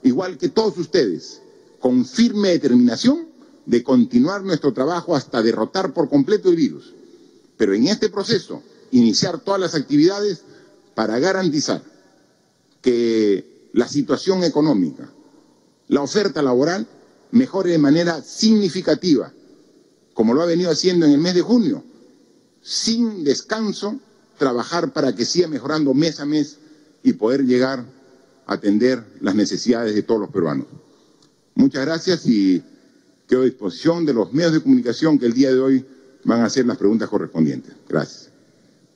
igual que todos ustedes, con firme determinación de continuar nuestro trabajo hasta derrotar por completo el virus. Pero en este proceso, iniciar todas las actividades para garantizar que la situación económica, la oferta laboral, mejore de manera significativa, como lo ha venido haciendo en el mes de junio, sin descanso, trabajar para que siga mejorando mes a mes y poder llegar a atender las necesidades de todos los peruanos. Muchas gracias y quedo a disposición de los medios de comunicación que el día de hoy van a hacer las preguntas correspondientes. Gracias.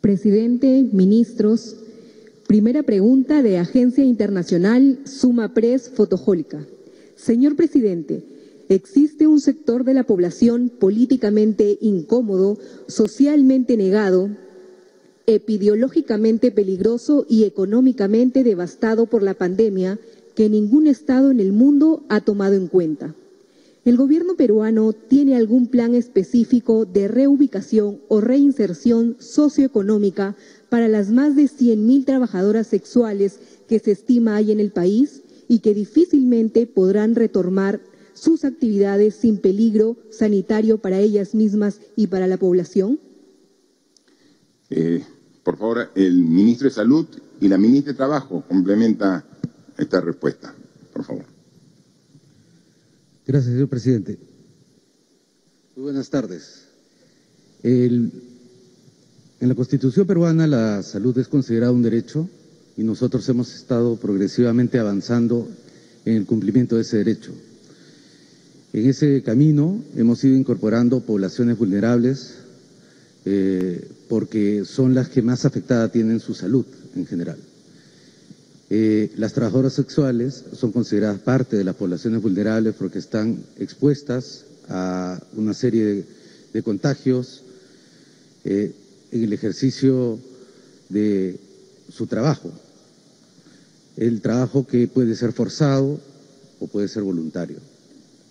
Presidente, ministros, primera pregunta de Agencia Internacional Suma Press Fotojólica. Señor presidente, existe un sector de la población políticamente incómodo, socialmente negado, epidemiológicamente peligroso y económicamente devastado por la pandemia que ningún Estado en el mundo ha tomado en cuenta. ¿El gobierno peruano tiene algún plan específico de reubicación o reinserción socioeconómica para las más de 100.000 trabajadoras sexuales que se estima hay en el país y que difícilmente podrán retomar sus actividades sin peligro sanitario para ellas mismas y para la población? Eh, por favor, el ministro de Salud y la ministra de Trabajo complementa esta respuesta, por favor. Gracias, señor presidente. Muy buenas tardes. en la Constitución peruana la salud es considerada un derecho y nosotros hemos estado progresivamente avanzando en el cumplimiento de ese derecho. En ese camino hemos ido incorporando poblaciones vulnerables eh, porque son las que más afectada tienen su salud en general. Eh, las trabajadoras sexuales son consideradas parte de las poblaciones vulnerables porque están expuestas a una serie de, contagios eh, en el ejercicio de su trabajo. El trabajo que puede ser forzado o puede ser voluntario.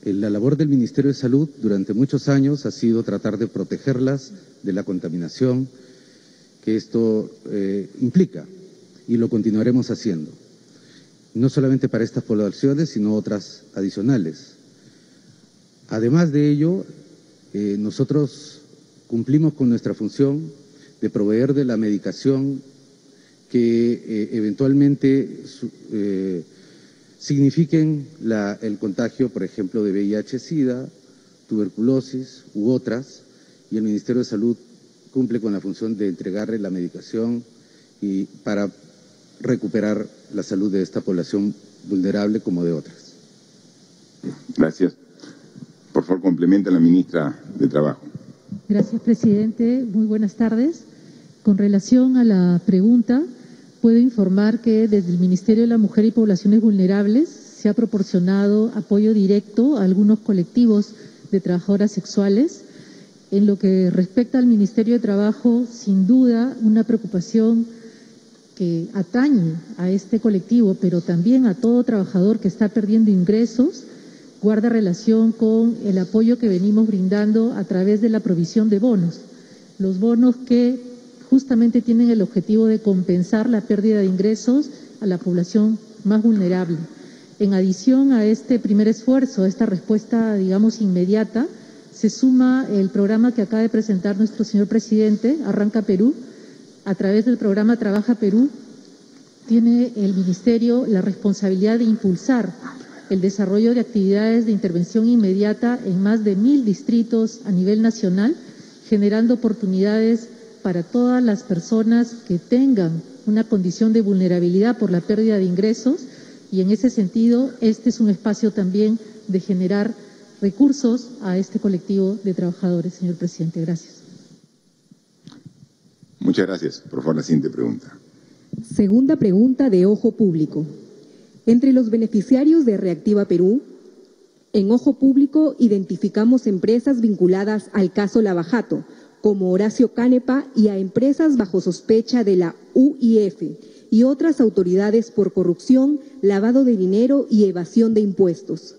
La labor del Ministerio de Salud durante muchos años ha sido tratar de protegerlas de la contaminación que esto eh, implica y lo continuaremos haciendo, no solamente para estas poblaciones, sino otras adicionales. Además de ello, eh, nosotros cumplimos con nuestra función de proveer de la medicación que eh, eventualmente signifiquen el contagio, por ejemplo, de VIH-Sida, tuberculosis u otras, y el Ministerio de Salud cumple con la función de entregarle la medicación y para recuperar la salud de esta población vulnerable como de otras. Gracias. Por favor, complementa la ministra de Trabajo. Gracias, presidente. Muy buenas tardes. Con relación a la pregunta, puedo informar que desde el Ministerio de la Mujer y Poblaciones Vulnerables se ha proporcionado apoyo directo a algunos colectivos de trabajadoras sexuales. En lo que respecta al Ministerio de Trabajo, sin duda, una preocupación que atañe a este colectivo, pero también a todo trabajador que está perdiendo ingresos, guarda relación con el apoyo que venimos brindando a través de la provisión de bonos. Los bonos que justamente tienen el objetivo de compensar la pérdida de ingresos a la población más vulnerable. En adición a este primer esfuerzo, a esta respuesta, digamos, inmediata, se suma el programa que acaba de presentar nuestro señor presidente, Arranca Perú, a través del programa Trabaja Perú, tiene el Ministerio la responsabilidad de impulsar el desarrollo de actividades de intervención inmediata en más de mil distritos a nivel nacional, generando oportunidades para todas las personas que tengan una condición de vulnerabilidad por la pérdida de ingresos y en ese sentido este es un espacio también de generar recursos a este colectivo de trabajadores, señor presidente. Gracias. Muchas gracias. Por favor, la siguiente pregunta. Segunda pregunta de Ojo Público. Entre los beneficiarios de Reactiva Perú, en Ojo Público identificamos empresas vinculadas al caso Lavajato, como Horacio Canepa, y a empresas bajo sospecha de la UIF y otras autoridades por corrupción, lavado de dinero y evasión de impuestos.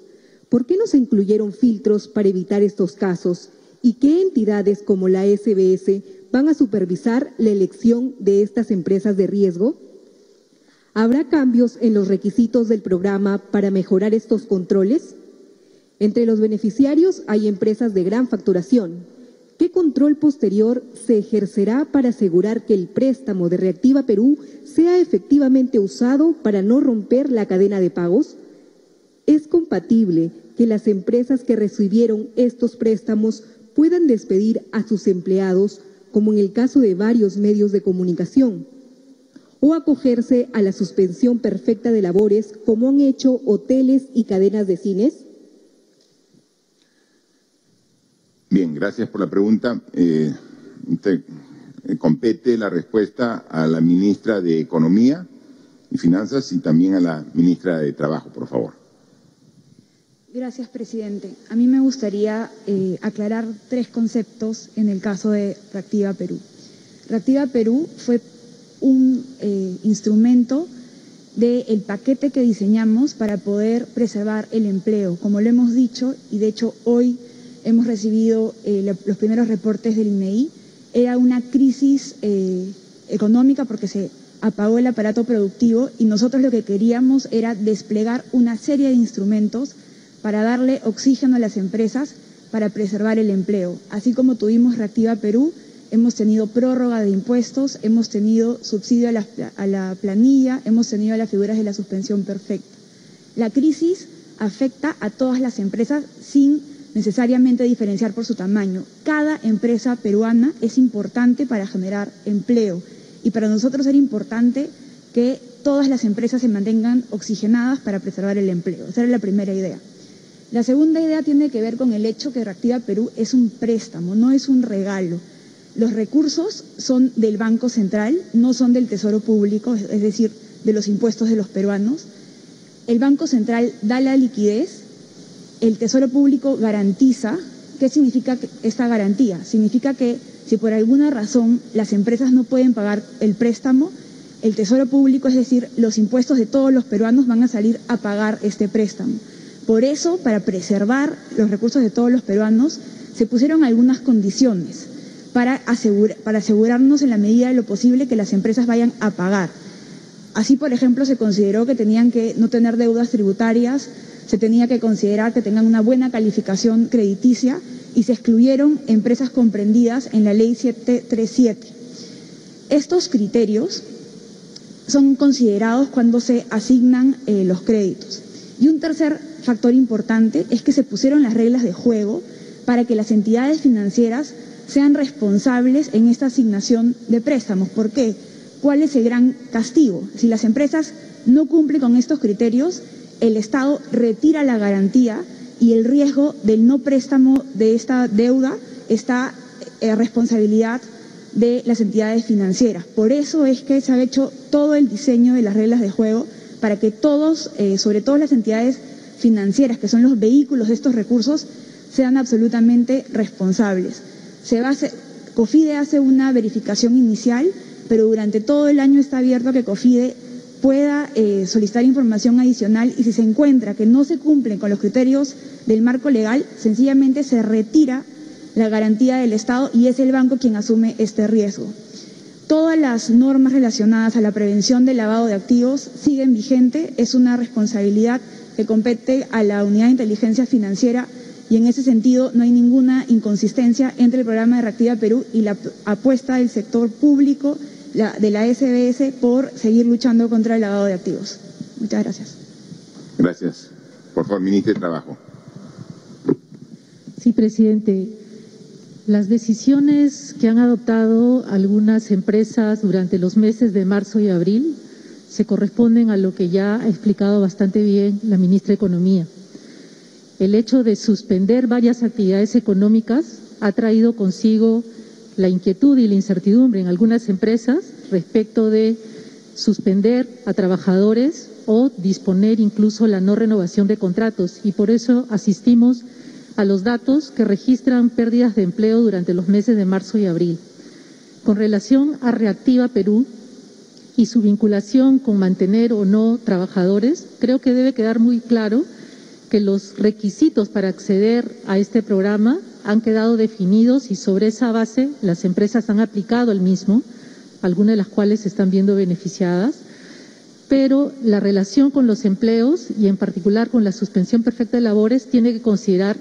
¿Por qué no se incluyeron filtros para evitar estos casos? ¿Y qué entidades como la SBS van a supervisar la elección de estas empresas de riesgo? ¿Habrá cambios en los requisitos del programa para mejorar estos controles? Entre los beneficiarios hay empresas de gran facturación. ¿Qué control posterior se ejercerá para asegurar que el préstamo de Reactiva Perú sea efectivamente usado para no romper la cadena de pagos? ¿Es compatible que las empresas que recibieron estos préstamos puedan despedir a sus empleados como en el caso de varios medios de comunicación, o acogerse a la suspensión perfecta de labores como han hecho hoteles y cadenas de cines? Bien, gracias por la pregunta. Eh, eh, compete la respuesta a la ministra de Economía y Finanzas y también a la ministra de Trabajo, por favor. Gracias, presidente. A mí me gustaría eh, aclarar tres conceptos en el caso de Reactiva Perú. Reactiva Perú fue un instrumento del paquete que diseñamos para poder preservar el empleo. Como lo hemos dicho, y de hecho hoy hemos recibido eh, los primeros reportes del INEI, e era una crisis económica porque se apagó el aparato productivo y nosotros lo que queríamos era desplegar una serie de instrumentos para darle oxígeno a las empresas para preservar el empleo. Así como tuvimos Reactiva Perú, hemos tenido prórroga de impuestos, hemos tenido subsidio a la, planilla, hemos tenido las figuras de la suspensión perfecta. La crisis afecta a todas las empresas sin necesariamente diferenciar por su tamaño. Cada empresa peruana es importante para generar empleo y para nosotros era importante que todas las empresas se mantengan oxigenadas para preservar el empleo. Esa era la primera idea. La segunda idea tiene que ver con el hecho que Reactiva Perú es un préstamo, no es un regalo. Los recursos son del Banco Central, no son del Tesoro Público, es decir, de los impuestos de los peruanos. El Banco Central da la liquidez, el Tesoro Público garantiza. ¿Qué significa esta garantía? Significa que si por alguna razón las empresas no pueden pagar el préstamo, el Tesoro Público, es decir, los impuestos de todos los peruanos van a salir a pagar este préstamo. Por eso, para preservar los recursos de todos los peruanos, se pusieron algunas condiciones para, asegurarnos en la medida de lo posible que las empresas vayan a pagar. Así, por ejemplo, se consideró que tenían que no tener deudas tributarias, se tenía que considerar que tengan una buena calificación crediticia y se excluyeron empresas comprendidas en la Ley 737. Estos criterios son considerados cuando se asignan eh, los créditos. Y un tercer factor importante es que se pusieron las reglas de juego para que las entidades financieras sean responsables en esta asignación de préstamos. ¿Por qué? ¿Cuál es el gran castigo? Si las empresas no cumplen con estos criterios, el Estado retira la garantía y el riesgo del no préstamo de esta deuda está en eh, responsabilidad de las entidades financieras. Por eso es que se ha hecho todo el diseño de las reglas de juego para que todos, eh, sobre todo las entidades financieras, que son los vehículos de estos recursos, sean absolutamente responsables. Se COFIDE hace una verificación inicial, pero durante todo el año está abierto que COFIDE pueda eh, solicitar información adicional y si se encuentra que no se cumplen con los criterios del marco legal, sencillamente se retira la garantía del Estado y es el banco quien asume este riesgo. Todas las normas relacionadas a la prevención del lavado de activos siguen vigente, es una responsabilidad que compete a la Unidad de Inteligencia Financiera y en ese sentido no hay ninguna inconsistencia entre el programa de Reactiva Perú y la apuesta del sector público de la SBS por seguir luchando contra el lavado de activos. Muchas gracias. Gracias. Por favor, ministro de Trabajo. Sí, presidente. Las decisiones que han adoptado algunas empresas durante los meses de marzo y abril se corresponden a lo que ya ha explicado bastante bien la ministra de Economía. El hecho de suspender varias actividades económicas ha traído consigo la inquietud y la incertidumbre en algunas empresas respecto de suspender a trabajadores o disponer incluso la no renovación de contratos y por eso asistimos a los datos que registran pérdidas de empleo durante los meses de marzo y abril. Con relación a Reactiva Perú y su vinculación con mantener o no trabajadores, creo que debe quedar muy claro que los requisitos para acceder a este programa han quedado definidos y sobre esa base las empresas han aplicado el mismo, algunas de las cuales se están viendo beneficiadas, pero la relación con los empleos y en particular con la suspensión perfecta de labores tiene que considerar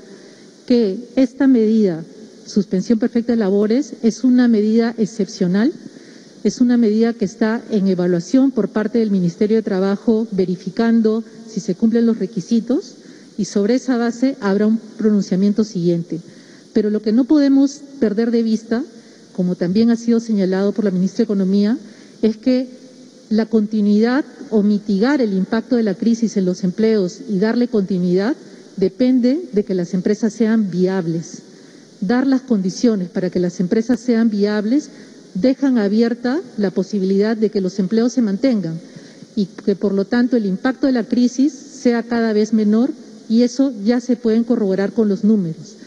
que esta medida, suspensión perfecta de labores, es una medida excepcional, es una medida que está en evaluación por parte del Ministerio de Trabajo verificando si se cumplen los requisitos y sobre esa base habrá un pronunciamiento siguiente. Pero lo que no podemos perder de vista, como también ha sido señalado por la ministra de Economía, es que la continuidad o mitigar el impacto de la crisis en los empleos y darle continuidad depende de que las empresas sean viables. Dar las condiciones para que las empresas sean viables dejan abierta la posibilidad de que los empleos se mantengan y que por lo tanto el impacto de la crisis sea cada vez menor y eso ya se puede corroborar con los números.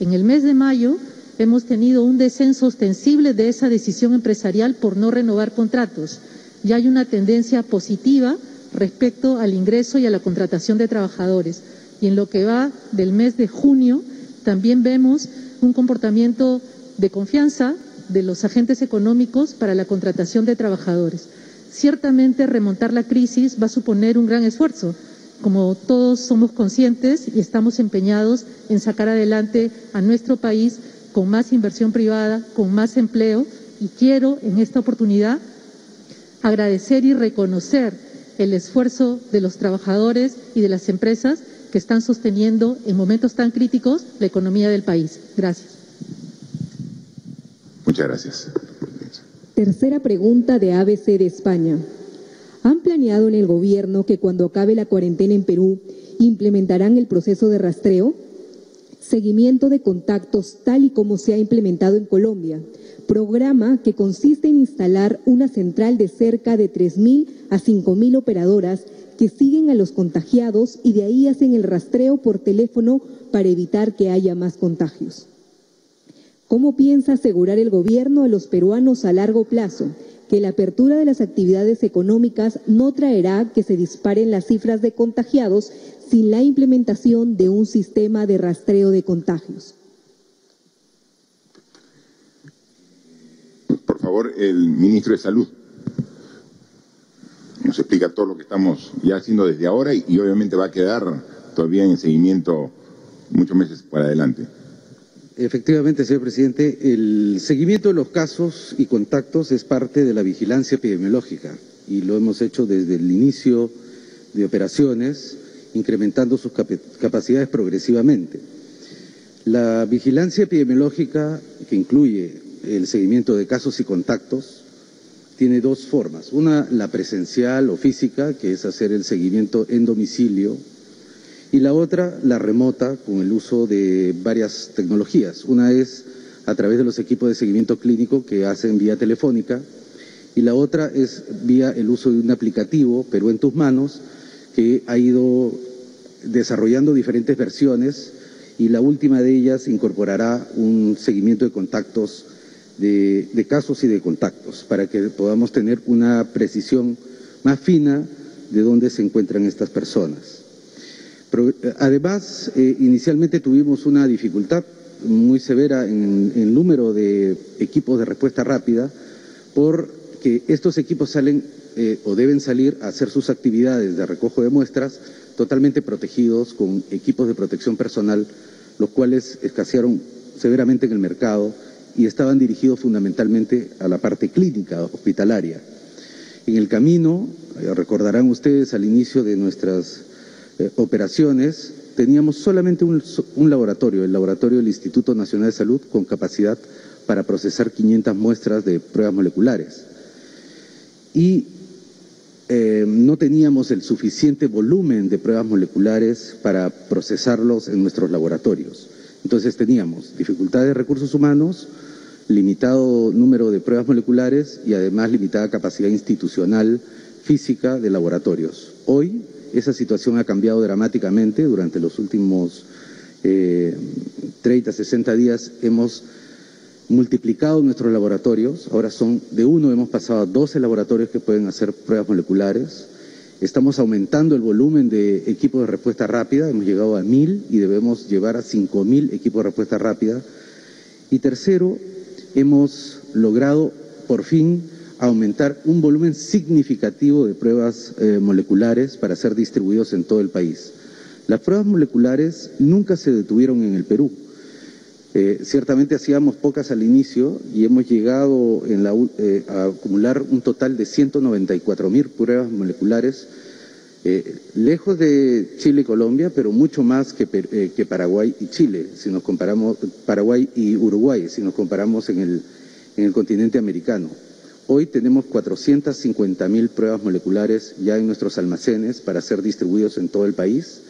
En el mes de mayo hemos tenido un descenso ostensible de esa decisión empresarial por no renovar contratos. Ya hay una tendencia positiva respecto al ingreso y a la contratación de trabajadores. Y en lo que va del mes de junio también vemos un comportamiento de confianza de los agentes económicos para la contratación de trabajadores. Ciertamente remontar la crisis va a suponer un gran esfuerzo, como todos somos conscientes y estamos empeñados en sacar adelante a nuestro país con más inversión privada, con más empleo y quiero en esta oportunidad agradecer y reconocer el esfuerzo de los trabajadores y de las empresas que están sosteniendo en momentos tan críticos la economía del país. Gracias. Muchas gracias. Tercera pregunta de ABC de España. ¿Han planeado en el gobierno que cuando acabe la cuarentena en Perú implementarán el proceso de rastreo? Seguimiento de contactos tal y como se ha implementado en Colombia, programa que consiste en instalar una central de cerca de 3.000 a 5.000 operadoras que siguen a los contagiados y de ahí hacen el rastreo por teléfono para evitar que haya más contagios. ¿Cómo piensa asegurar el gobierno a los peruanos a largo plazo que la apertura de las actividades económicas no traerá que se disparen las cifras de contagiados sin la implementación de un sistema de rastreo de contagios. Por favor, el ministro de Salud nos explica todo lo que estamos ya haciendo desde ahora y, obviamente va a quedar todavía en seguimiento muchos meses para adelante. Efectivamente, señor presidente, el seguimiento de los casos y contactos es parte de la vigilancia epidemiológica y lo hemos hecho desde el inicio de operaciones, incrementando sus capacidades progresivamente. La vigilancia epidemiológica, que incluye el seguimiento de casos y contactos, tiene dos formas. Una, la presencial o física, que es hacer el seguimiento en domicilio y la otra, la remota, con el uso de varias tecnologías. Una es a través de los equipos de seguimiento clínico que hacen vía telefónica y la otra es vía el uso de un aplicativo, Perú en tus manos, que ha ido desarrollando diferentes versiones y la última de ellas incorporará un seguimiento de contactos, de, de casos y de contactos, para que podamos tener una precisión más fina de dónde se encuentran estas personas. Además, eh, inicialmente tuvimos una dificultad muy severa en el número de equipos de respuesta rápida porque estos equipos salen eh, o deben salir a hacer sus actividades de recojo de muestras totalmente protegidos con equipos de protección personal, los cuales escasearon severamente en el mercado y estaban dirigidos fundamentalmente a la parte clínica hospitalaria. En el camino, eh, recordarán ustedes al inicio de nuestras eh, operaciones, teníamos solamente un, laboratorio, el laboratorio del Instituto Nacional de Salud, con capacidad para procesar 500 muestras de pruebas moleculares. Y eh, no teníamos el suficiente volumen de pruebas moleculares para procesarlos en nuestros laboratorios. Entonces teníamos dificultad de recursos humanos, limitado número de pruebas moleculares y además limitada capacidad institucional física de laboratorios. Hoy esa situación ha cambiado dramáticamente. Durante los últimos eh, 30, 60 días hemos multiplicado nuestros laboratorios, ahora son de uno, hemos pasado a 12 laboratorios que pueden hacer pruebas moleculares, estamos aumentando el volumen de equipos de respuesta rápida, hemos llegado a mil y debemos llevar a cinco mil equipos de respuesta rápida. Y tercero, hemos logrado por fin aumentar un volumen significativo de pruebas eh, moleculares para ser distribuidos en todo el país. Las pruebas moleculares nunca se detuvieron en el Perú. Eh, ciertamente hacíamos pocas al inicio y hemos llegado en la, eh, a acumular un total de 194 mil pruebas moleculares, lejos de Chile y Colombia, pero mucho más que, que, Paraguay y Chile, si nos comparamos, Paraguay y Uruguay, si nos comparamos en el continente americano. Hoy tenemos 450 mil pruebas moleculares ya en nuestros almacenes para ser distribuidos en todo el país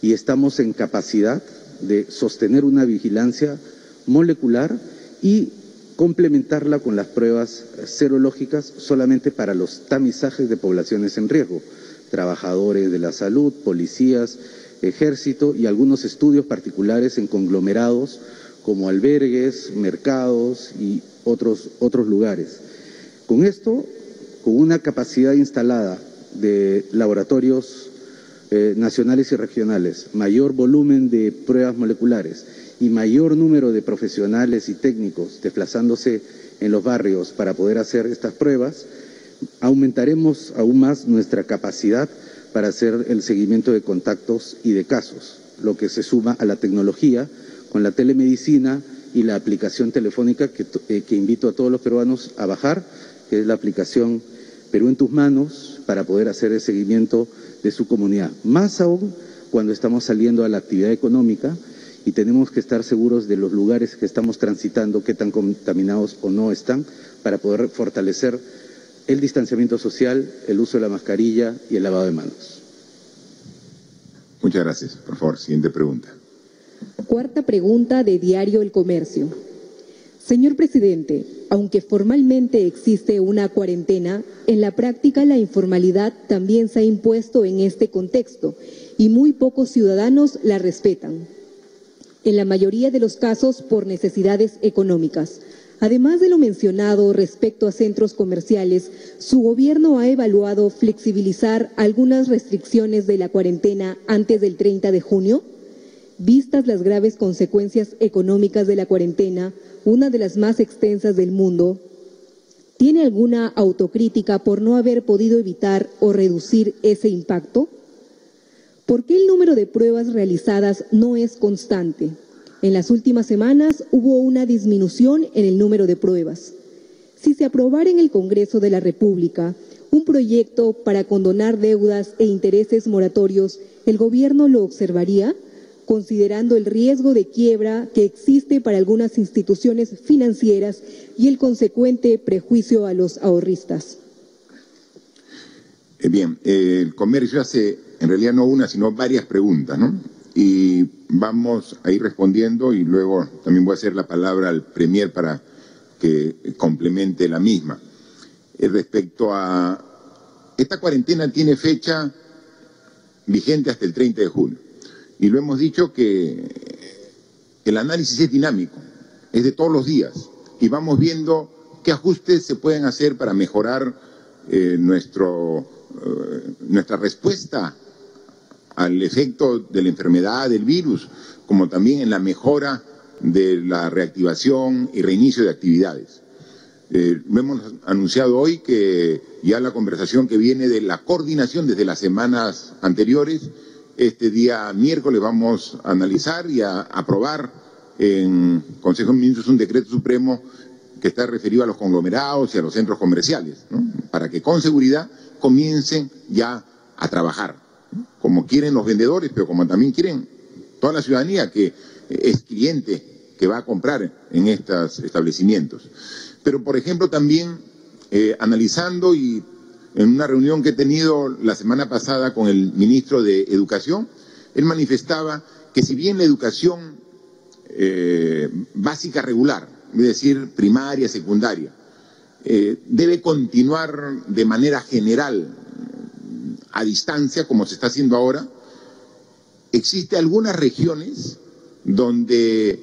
y estamos en capacidad de sostener una vigilancia molecular y complementarla con las pruebas serológicas solamente para los tamizajes de poblaciones en riesgo, trabajadores de la salud, policías, ejército y algunos estudios particulares en conglomerados como albergues, mercados y otros, otros lugares. Con esto, con una capacidad instalada de laboratorios eh, nacionales y regionales, mayor volumen de pruebas moleculares y mayor número de profesionales y técnicos desplazándose en los barrios para poder hacer estas pruebas, aumentaremos aún más nuestra capacidad para hacer el seguimiento de contactos y de casos, lo que se suma a la tecnología con la telemedicina y la aplicación telefónica que, eh, que invito a todos los peruanos a bajar, que es la aplicación Perú en tus manos, para poder hacer el seguimiento de su comunidad. Más aún cuando estamos saliendo a la actividad económica y tenemos que estar seguros de los lugares que estamos transitando, qué tan contaminados o no están, para poder fortalecer el distanciamiento social, el uso de la mascarilla y el lavado de manos. Muchas gracias. Por favor, siguiente pregunta. Cuarta pregunta de Diario El Comercio. Señor presidente, aunque formalmente existe una cuarentena, en la práctica la informalidad también se ha impuesto en este contexto y muy pocos ciudadanos la respetan. En la mayoría de los casos por necesidades económicas. Además de lo mencionado respecto a centros comerciales, su gobierno ha evaluado flexibilizar algunas restricciones de la cuarentena antes del 30 de junio. Vistas las graves consecuencias económicas de la cuarentena, una de las más extensas del mundo, ¿tiene alguna autocrítica por no haber podido evitar o reducir ese impacto? ¿Por qué el número de pruebas realizadas no es constante? En las últimas semanas hubo una disminución en el número de pruebas. Si se aprobara en el Congreso de la República un proyecto para condonar deudas e intereses moratorios, ¿el gobierno lo observaría? Considerando el riesgo de quiebra que existe para algunas instituciones financieras y el consecuente prejuicio a los ahorristas. Eh, bien, eh, el comercio hace en realidad no una, sino varias preguntas, ¿no? Y vamos a ir respondiendo y luego también voy a hacer la palabra al Premier para que complemente la misma. Eh, respecto a esta cuarentena tiene fecha vigente hasta el 30 de junio. Y lo hemos dicho que el análisis es dinámico, es de todos los días, y vamos viendo qué ajustes se pueden hacer para mejorar eh, nuestro, eh, nuestra respuesta al efecto de la enfermedad, del virus, como también en la mejora de la reactivación y reinicio de actividades. Eh, hemos anunciado hoy que ya la conversación que viene de la coordinación desde las semanas anteriores este día miércoles vamos a analizar y a aprobar en Consejo de Ministros un decreto supremo que está referido a los conglomerados y a los centros comerciales, para que con seguridad comiencen ya a trabajar, como quieren los vendedores, pero como también quieren toda la ciudadanía que es cliente que va a comprar en estos establecimientos. Pero, por ejemplo, también eh, analizando y en una reunión que he tenido la semana pasada con el ministro de Educación, él manifestaba que si bien la educación eh, básica regular, es decir, primaria, secundaria, eh, debe continuar de manera general a distancia, como se está haciendo ahora, existe algunas regiones donde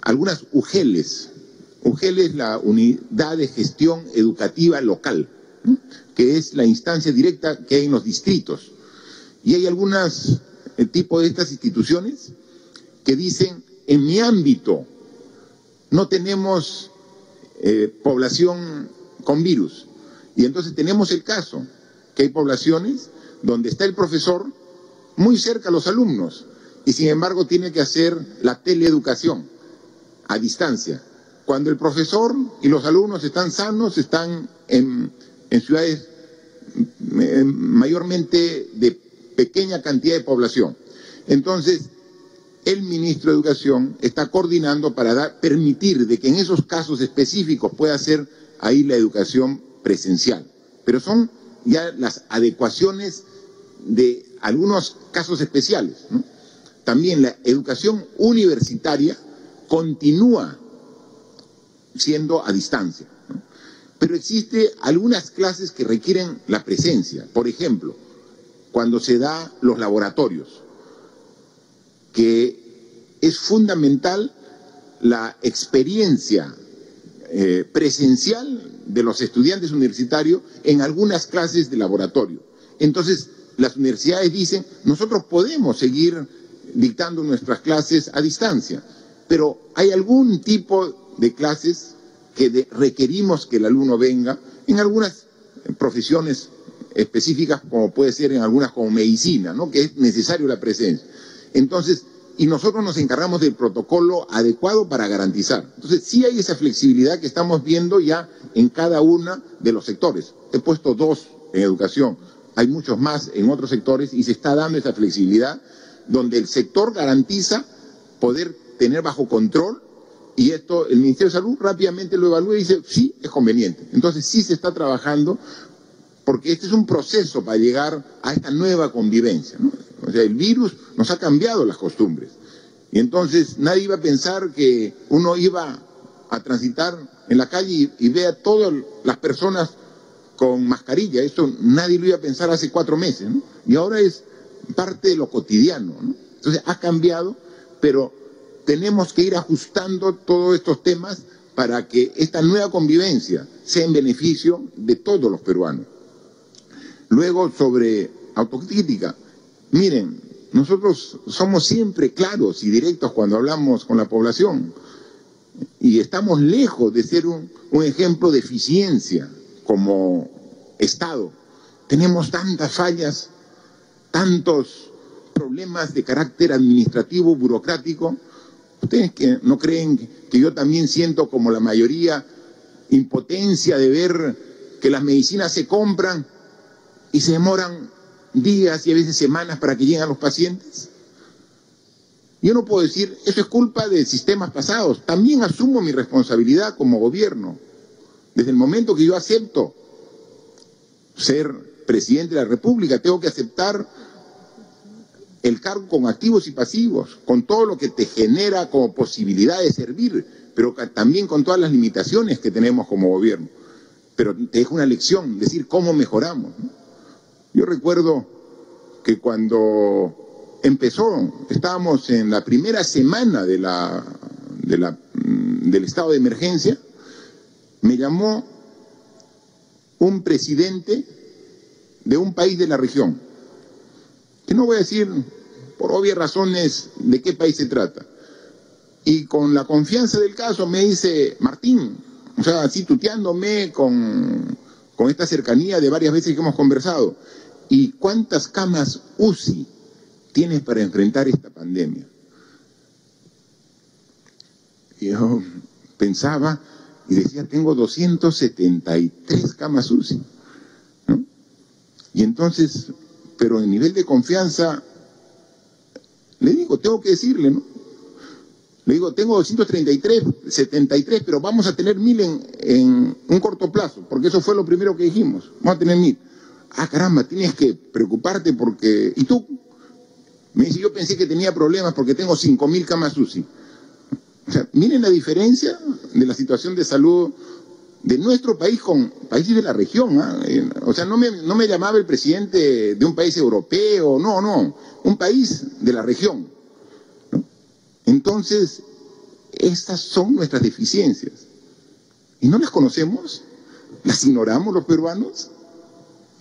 algunas UGELES, UGEL es la Unidad de Gestión Educativa Local, que es la instancia directa que hay en los distritos. Y hay algunos eh, tipos de estas instituciones que dicen, en mi ámbito no tenemos eh, población con virus. Y entonces tenemos el caso que hay poblaciones donde está el profesor muy cerca a los alumnos y sin embargo tiene que hacer la teleeducación a distancia. Cuando el profesor y los alumnos están sanos, están en, ciudades mm, mayormente de pequeña cantidad de población. Entonces, el ministro de Educación está coordinando para permitir de que en esos casos específicos pueda ser ahí la educación presencial. Pero son ya las adecuaciones de algunos casos especiales. También la educación universitaria continúa siendo a distancia. Pero existe algunas clases que requieren la presencia. Por ejemplo, cuando se da los laboratorios, que es fundamental la experiencia eh, presencial de los estudiantes universitarios en algunas clases de laboratorio. Entonces, las universidades dicen, nosotros podemos seguir dictando nuestras clases a distancia, pero hay algún tipo de clases que requerimos que el alumno venga en algunas profesiones específicas, como puede ser en algunas como medicina, ¿no? que es necesario la presencia. Entonces, y nosotros nos encargamos del protocolo adecuado para garantizar. Entonces, sí hay esa flexibilidad que estamos viendo ya en cada uno de los sectores. He puesto dos en educación, hay muchos más en otros sectores y se está dando esa flexibilidad donde el sector garantiza poder tener bajo control y esto el Ministerio de Salud rápidamente lo evalúa y dice, sí, es conveniente. Entonces sí se está trabajando porque este es un proceso para llegar a esta nueva convivencia. O sea, el virus nos ha cambiado las costumbres. Y entonces nadie iba a pensar que uno iba a transitar en la calle y, vea a todas las personas con mascarilla. Eso nadie lo iba a pensar hace cuatro meses. Y ahora es parte de lo cotidiano. Entonces ha cambiado, pero tenemos que ir ajustando todos estos temas para que esta nueva convivencia sea en beneficio de todos los peruanos. Luego, sobre autocrítica, miren, nosotros somos siempre claros y directos cuando hablamos con la población y estamos lejos de ser un, ejemplo de eficiencia como Estado. Tenemos tantas fallas, tantos problemas de carácter administrativo, burocrático. ¿Ustedes que no creen que yo también siento como la mayoría impotencia de ver que las medicinas se compran y se demoran días y a veces semanas para que lleguen a los pacientes? Yo no puedo decir, eso es culpa de sistemas pasados. También asumo mi responsabilidad como gobierno. Desde el momento que yo acepto ser presidente de la República, tengo que aceptar el cargo con activos y pasivos, con todo lo que te genera como posibilidad de servir, pero también con todas las limitaciones que tenemos como gobierno. Pero te dejo una lección, decir cómo mejoramos. Yo recuerdo que cuando empezó, estábamos en la primera semana mm, del estado de emergencia, me llamó un presidente de un país de la región, no voy a decir por obvias razones de qué país se trata. Y con la confianza del caso me dice, Martín, o sea, así tuteándome con, con esta cercanía de varias veces que hemos conversado, ¿y cuántas camas UCI tienes para enfrentar esta pandemia? yo pensaba y decía, tengo 273 camas UCI. Y entonces, pero en nivel de confianza, le digo, tengo que decirle, ¿no? Le digo, tengo 233, 73, pero vamos a tener mil en, en un corto plazo, porque eso fue lo primero que dijimos. Vamos a tener mil. Ah, caramba, tienes que preocuparte porque... ¿Y tú? Me dice, yo pensé que tenía problemas porque tengo 5.000 camas UCI. O sea, miren la diferencia de la situación de salud de nuestro país con países de la región. ¿ah? Eh, o sea, no me, no me llamaba el presidente de un país europeo, no, no, un país de la región. Entonces, estas son nuestras deficiencias. ¿Y no las conocemos? ¿Las ignoramos los peruanos?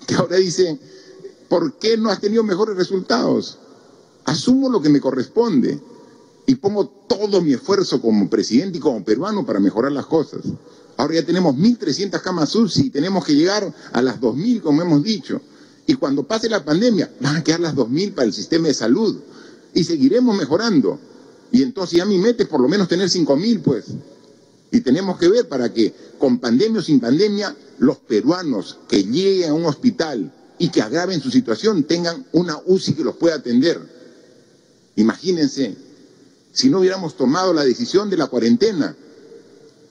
Que ahora dicen, ¿por qué no has tenido mejores resultados? Asumo lo que me corresponde y pongo todo mi esfuerzo como presidente y como peruano para mejorar las cosas. Ahora ya tenemos 1.300 camas UCI y tenemos que llegar a las 2.000, como hemos dicho. Y cuando pase la pandemia, van a quedar las 2.000 para el sistema de salud. Y seguiremos mejorando. Y entonces ya mi meta es por lo menos tener 5.000, pues. Y tenemos que ver para que, con pandemia o sin pandemia, los peruanos que lleguen a un hospital y que agraven su situación tengan una UCI que los pueda atender. Imagínense, si no hubiéramos tomado la decisión de la cuarentena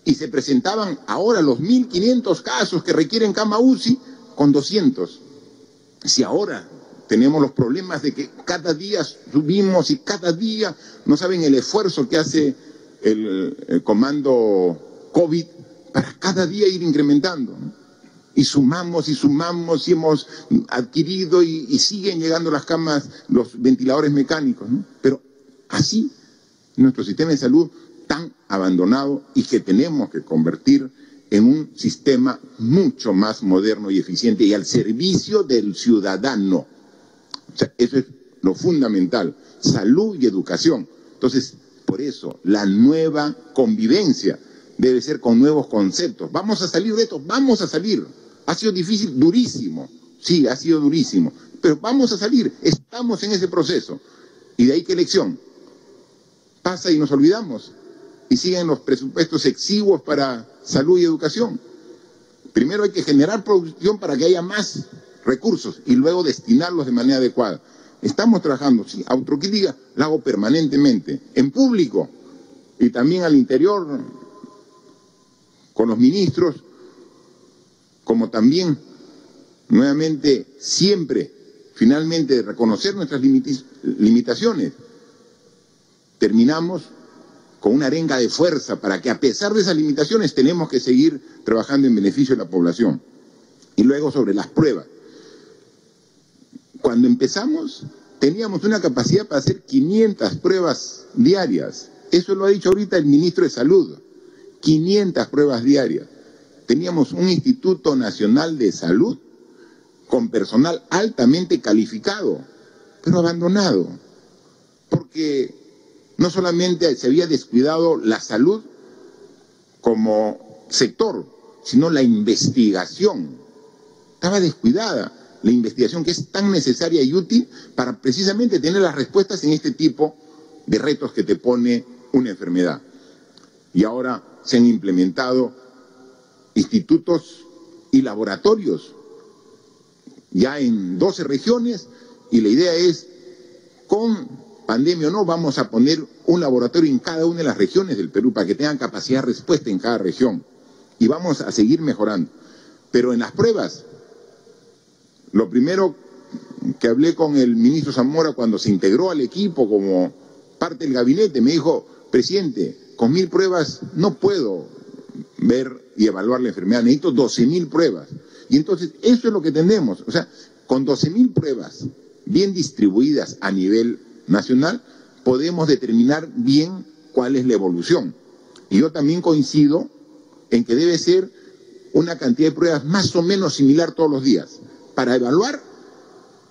y se presentaban ahora los 1.500 casos que requieren cama UCI con 200. Si ahora tenemos los problemas de que cada día subimos y cada día no saben el esfuerzo que hace el, el comando COVID para cada día ir incrementando. Y sumamos y sumamos y hemos adquirido y, y, siguen llegando las camas, los ventiladores mecánicos. ¿no? Pero así nuestro sistema de salud tan abandonado y que tenemos que convertir en un sistema mucho más moderno y eficiente y al servicio del ciudadano. O sea, eso es lo fundamental, salud y educación. Entonces, por eso, la nueva convivencia debe ser con nuevos conceptos. Vamos a salir de esto, vamos a salir. Ha sido difícil, durísimo, sí, ha sido durísimo, pero vamos a salir, estamos en ese proceso. Y de ahí qué lección, pasa y nos olvidamos. Y siguen los presupuestos exiguos para salud y educación. Primero hay que generar producción para que haya más recursos y luego destinarlos de manera adecuada. Estamos trabajando, sí, autocrítica la hago permanentemente, en público y también al interior, con los ministros, como también, nuevamente, siempre, finalmente, reconocer nuestras limitaciones terminamos con una arenga de fuerza para que a pesar de esas limitaciones tenemos que seguir trabajando en beneficio de la población. Y luego sobre las pruebas. Cuando empezamos teníamos una capacidad para hacer 500 pruebas diarias. Eso lo ha dicho ahorita el ministro de Salud. 500 pruebas diarias. Teníamos un Instituto Nacional de Salud con personal altamente calificado, pero abandonado. Porque no solamente se había descuidado la salud como sector, sino la investigación. Estaba descuidada la investigación que es tan necesaria y útil para precisamente tener las respuestas en este tipo de retos que te pone una enfermedad. Y ahora se han implementado institutos y laboratorios ya en 12 regiones y la idea es con pandemia o no, vamos a poner un laboratorio en cada una de las regiones del Perú para que tengan capacidad de respuesta en cada región. Y vamos a seguir mejorando. Pero en las pruebas, lo primero que hablé con el ministro Zamora cuando se integró al equipo como parte del gabinete, me dijo, presidente, con mil pruebas no puedo ver y evaluar la enfermedad, necesito doce mil pruebas. Y entonces eso es lo que tenemos. O sea, con doce mil pruebas bien distribuidas a nivel nacional, podemos determinar bien cuál es la evolución. Y yo también coincido en que debe ser una cantidad de pruebas más o menos similar todos los días para evaluar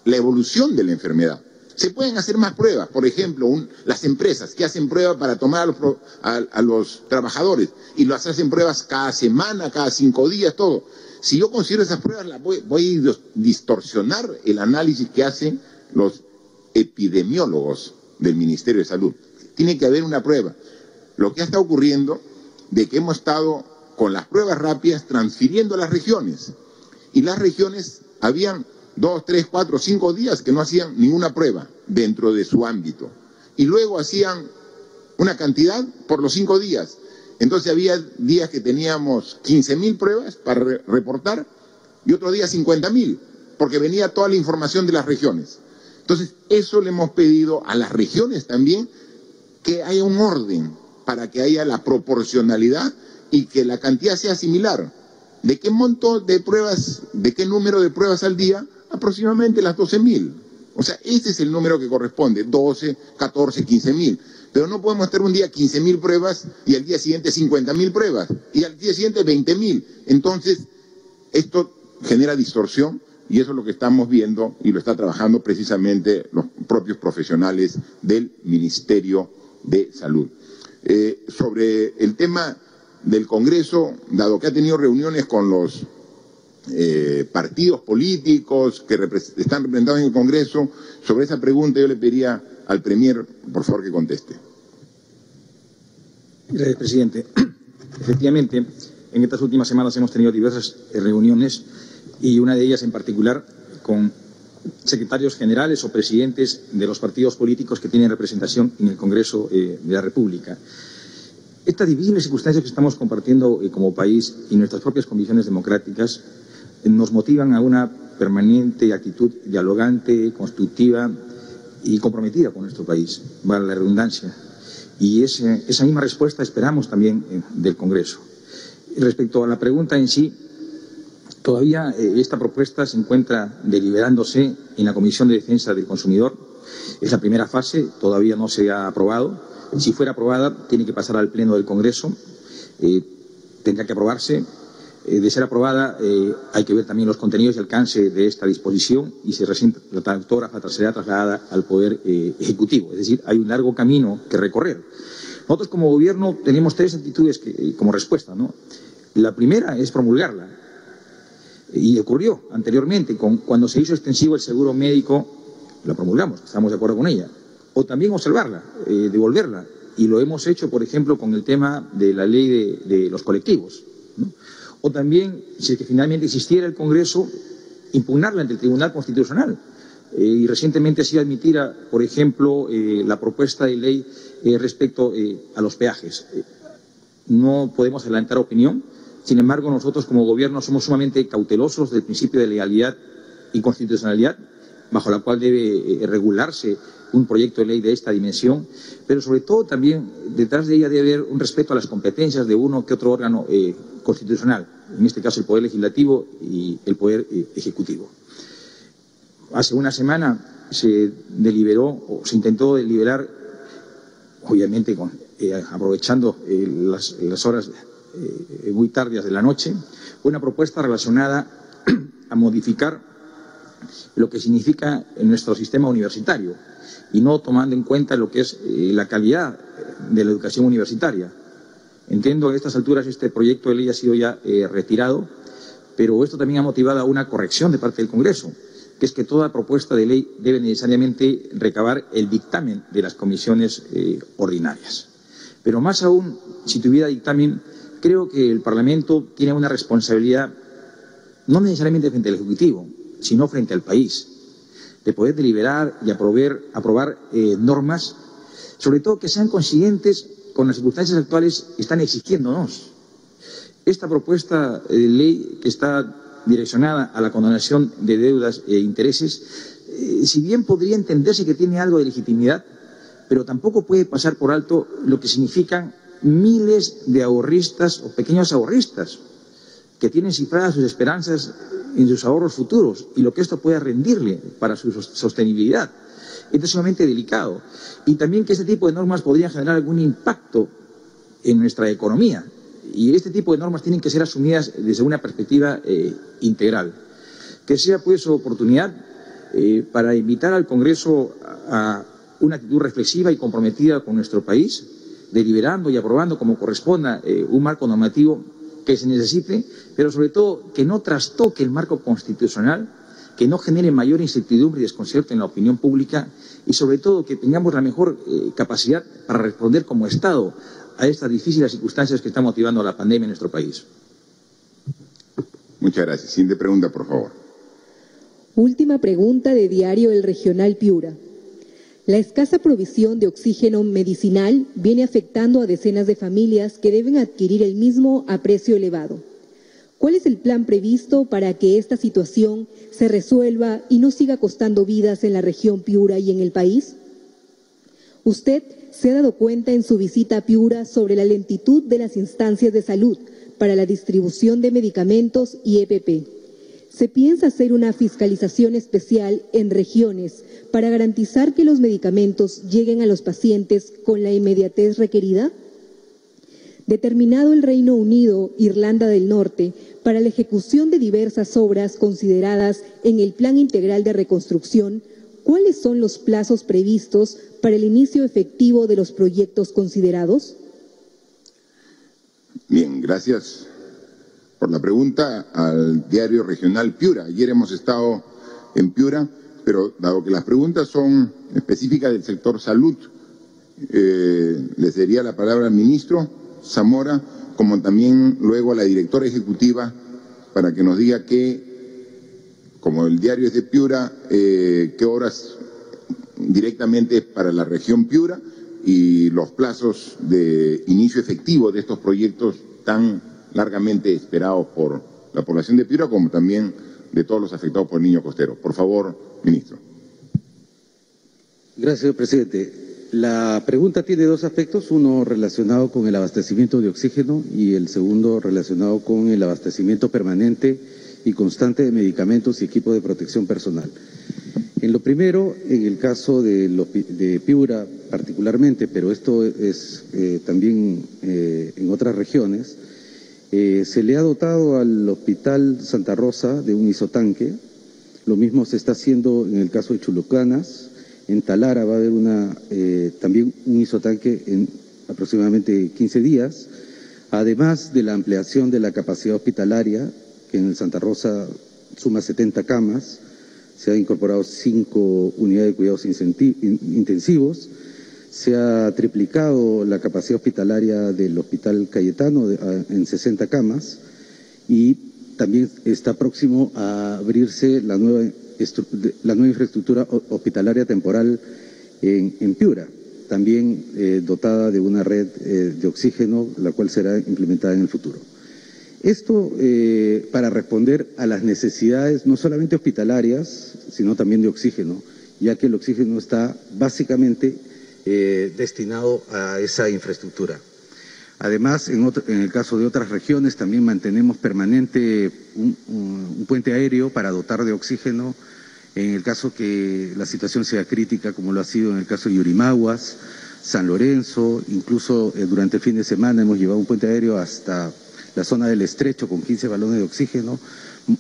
la evolución de la enfermedad. Se pueden hacer más pruebas, por ejemplo, un, las empresas que hacen pruebas para tomar a los, a, los, trabajadores y las hacen pruebas cada semana, cada cinco días, todo. Si yo considero esas pruebas, las voy, voy a distorsionar el análisis que hacen los epidemiólogos del Ministerio de Salud. Tiene que haber una prueba. lo que está ocurriendo de que hemos estado con las pruebas rápidas transfiriendo a las regiones. Y las regiones habían dos, tres, cuatro, cinco días que no hacían ninguna prueba dentro de su ámbito. Y luego hacían una cantidad por los cinco días. Entonces había días que teníamos 15 mil pruebas para reportar y otro día 50 mil, porque venía toda la información de las regiones. Entonces, eso le hemos pedido a las regiones también que haya un orden para que haya la proporcionalidad y que la cantidad sea similar. ¿De qué monto de pruebas, de qué número de pruebas al día? Aproximadamente las 12 mil. O sea, ese es el número que corresponde, 12, 14, 15 mil. Pero no podemos estar un día 15 mil pruebas y al día siguiente 50 mil pruebas y al día siguiente 20 mil. Entonces, esto genera distorsión y eso es lo que estamos viendo y lo está trabajando precisamente los propios profesionales del Ministerio de Salud. Eh, sobre el tema del Congreso, dado que ha tenido reuniones con los eh, partidos políticos que están representados en el Congreso, sobre esa pregunta yo le pediría al Premier, por favor, que conteste. Gracias, presidente. <clears throat> Efectivamente, en estas últimas semanas hemos tenido diversas reuniones y una de ellas en particular con secretarios generales o presidentes de los partidos políticos que tienen representación en el Congreso eh, de la República. Estas difíciles circunstancias que estamos compartiendo eh, como país y nuestras propias condiciones democráticas eh, nos motivan a una permanente actitud dialogante, constructiva y comprometida con nuestro país, vale la redundancia. Y esa misma respuesta esperamos también del Congreso. Respecto a la pregunta en sí, Todavía eh, esta propuesta se encuentra deliberándose en la Comisión de Defensa del Consumidor. Es la primera fase, todavía no se ha aprobado. Si fuera aprobada, tiene que pasar al Pleno del Congreso. Eh, tendrá que aprobarse. Eh, de ser aprobada, hay que ver también los contenidos y alcance de esta disposición y si la autógrafa será trasladada al Poder Ejecutivo. Es decir, hay un largo camino que recorrer. Nosotros como Gobierno tenemos tres actitudes como respuesta. ¿no? La primera es promulgarla y ocurrió anteriormente, con, cuando se hizo extensivo el seguro médico, la promulgamos, estamos de acuerdo con ella. O también observarla, eh, devolverla. Y lo hemos hecho, por ejemplo, con el tema de la ley de, los colectivos. O también, si es que finalmente existiera el Congreso, impugnarla ante el Tribunal Constitucional. Eh, y recientemente se admitira, por ejemplo, eh, la propuesta de ley respecto a los peajes. no podemos adelantar opinión sin embargo, nosotros como Gobierno somos sumamente cautelosos del principio de legalidad y constitucionalidad, bajo la cual debe eh, regularse un proyecto de ley de esta dimensión, pero sobre todo también detrás de ella debe haber un respeto a las competencias de uno que otro órgano eh, constitucional, en este caso el Poder Legislativo y el Poder eh, Ejecutivo. Hace una semana se deliberó o se intentó deliberar, obviamente aprovechando las, las horas eh, muy tardías de la noche, una propuesta relacionada <clears throat> a modificar lo que significa nuestro sistema universitario y no tomando en cuenta lo que es eh, la calidad de la educación universitaria. Entiendo que a estas alturas este proyecto de ley ha sido ya eh, retirado, pero esto también ha motivado a una corrección de parte del Congreso, que es que toda propuesta de ley debe necesariamente recabar el dictamen de las comisiones ordinarias. Pero más aún, si tuviera dictamen, creo que el Parlamento tiene una responsabilidad, no necesariamente frente al Ejecutivo, sino frente al país, de poder deliberar y aprobar, eh, normas, sobre todo que sean conscientes con las circunstancias actuales que están exigiéndonos. Esta propuesta de ley que está direccionada a la condonación de deudas e intereses, eh, si bien podría entenderse que tiene algo de legitimidad, pero tampoco puede pasar por alto lo que significan miles de ahorristas o pequeños ahorristas que tienen cifradas sus esperanzas en sus ahorros futuros y lo que esto puede rendirle para su sostenibilidad. Esto es sumamente delicado. Y también que este tipo de normas podrían generar algún impacto en nuestra economía. Y este tipo de normas tienen que ser asumidas desde una perspectiva eh, integral. Que sea pues oportunidad eh, para invitar al Congreso a una actitud reflexiva y comprometida con nuestro país, deliberando y aprobando como corresponda eh, un marco normativo que se necesite, pero sobre todo que no trastoque el marco constitucional, que no genere mayor incertidumbre y desconcierto en la opinión pública y sobre todo que tengamos la mejor eh, capacidad para responder como Estado a estas difíciles circunstancias que está motivando la pandemia en nuestro país. Muchas gracias. Siguiente pregunta, por favor. Última pregunta de Diario El Regional Piura. La escasa provisión de oxígeno medicinal viene afectando a decenas de familias que deben adquirir el mismo a precio elevado. ¿Cuál es el plan previsto para que esta situación se resuelva y no siga costando vidas en la región Piura y en el país? Usted se ha dado cuenta en su visita a Piura sobre la lentitud de las instancias de salud para la distribución de medicamentos y EPP. ¿Se piensa hacer una fiscalización especial en regiones para garantizar que los medicamentos lleguen a los pacientes con la inmediatez requerida? Determinado el Reino Unido, Irlanda del Norte, para la ejecución de diversas obras consideradas en el Plan Integral de Reconstrucción, ¿cuáles son los plazos previstos para el inicio efectivo de los proyectos considerados? Bien, gracias por la pregunta al diario regional Piura. Ayer hemos estado en Piura, pero dado que las preguntas son específicas del sector salud, eh, le daría la palabra al ministro Zamora, como también luego a la directora ejecutiva, para que nos diga qué, como el diario es de Piura, eh, qué horas directamente para la región Piura y los plazos de inicio efectivo de estos proyectos tan largamente esperados por la población de Piura, como también de todos los afectados por el niño costero. Por favor, ministro. Gracias, señor presidente. La pregunta tiene dos aspectos, uno relacionado con el abastecimiento de oxígeno y el segundo relacionado con el abastecimiento permanente y constante de medicamentos y equipo de protección personal. En lo primero, en el caso de, Piura particularmente, pero esto es eh, también eh, en otras regiones, eh, se le ha dotado al Hospital Santa Rosa de un isotanque. Lo mismo se está haciendo en el caso de Chulucanas. En Talara va a haber una, también un isotanque en aproximadamente 15 días, además de la ampliación de la capacidad hospitalaria, que en el Santa Rosa suma 70 camas se han incorporado cinco unidades de cuidados intensivos, se ha triplicado la capacidad hospitalaria del Hospital Cayetano en 60 camas y también está próximo a abrirse la nueva, la nueva infraestructura hospitalaria temporal en, Piura, también eh, dotada de una red eh, de oxígeno, la cual será implementada en el futuro. Esto eh, para responder a las necesidades no solamente hospitalarias, sino también de oxígeno, ya que el oxígeno está básicamente eh, destinado a esa infraestructura. Además, en, el caso de otras regiones también mantenemos permanente un, puente aéreo para dotar de oxígeno en el caso que la situación sea crítica, como lo ha sido en el caso de Yurimaguas, San Lorenzo, incluso eh, durante el fin de semana hemos llevado un puente aéreo hasta la zona del estrecho con 15 balones de oxígeno,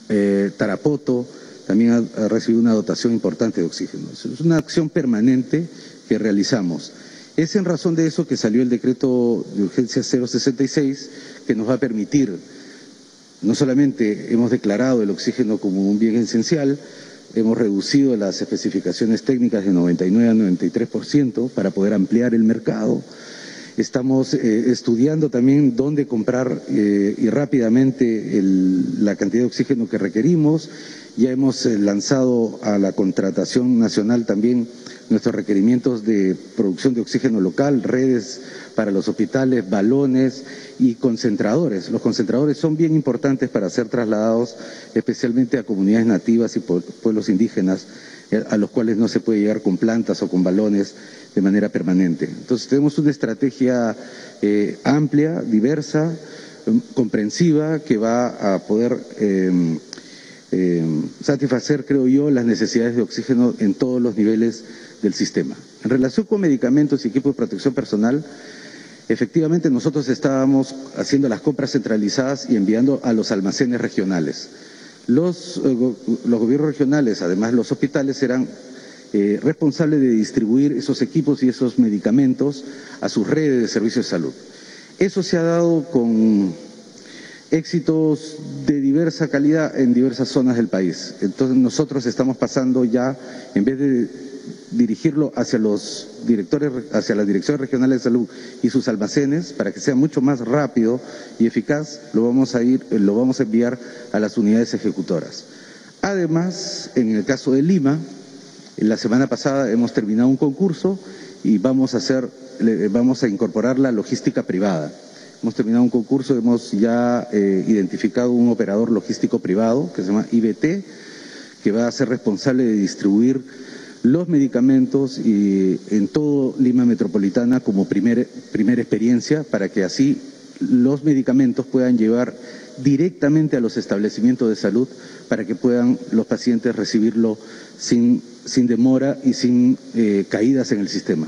eh, Tarapoto también ha, recibido una dotación importante de oxígeno. Es una acción permanente que realizamos. Es en razón de eso que salió el decreto de urgencia 066 que nos va a permitir, no solamente hemos declarado el oxígeno como un bien esencial, hemos reducido las especificaciones técnicas de 99 a 93% para poder ampliar el mercado, Estamos eh, estudiando también dónde comprar eh, y rápidamente la cantidad de oxígeno que requerimos. Ya hemos eh, lanzado a la contratación nacional también nuestros requerimientos de producción de oxígeno local, redes para los hospitales, balones y concentradores. Los concentradores son bien importantes para ser trasladados especialmente a comunidades nativas y pueblos indígenas a los cuales no se puede llegar con plantas o con balones de manera permanente. Entonces tenemos una estrategia eh, amplia, diversa, em, comprensiva, que va a poder em, em, satisfacer, creo yo, las necesidades de oxígeno en todos los niveles del sistema. En relación con medicamentos y equipos de protección personal, efectivamente nosotros estábamos haciendo las compras centralizadas y enviando a los almacenes regionales. Los, eh, los gobiernos regionales, además los hospitales, serán eh, responsable de distribuir esos equipos y esos medicamentos a sus redes de servicios de salud. Eso se ha dado con éxitos de diversa calidad en diversas zonas del país. Entonces nosotros estamos pasando ya, en vez de dirigirlo hacia los directores, hacia las direcciones regionales de salud y sus almacenes para que sea mucho más rápido y eficaz, lo vamos a ir, lo vamos a enviar a las unidades ejecutoras. Además, en el caso de Lima, la semana pasada hemos terminado un concurso y vamos a hacer, vamos a incorporar la logística privada. Hemos terminado un concurso, hemos ya eh, identificado un operador logístico privado que se llama IBT, que va a ser responsable de distribuir los medicamentos y en todo Lima Metropolitana como primer, primera experiencia para que así los medicamentos puedan llevar directamente a los establecimientos de salud para que puedan los pacientes recibirlo sin, sin demora y sin eh, caídas en el sistema.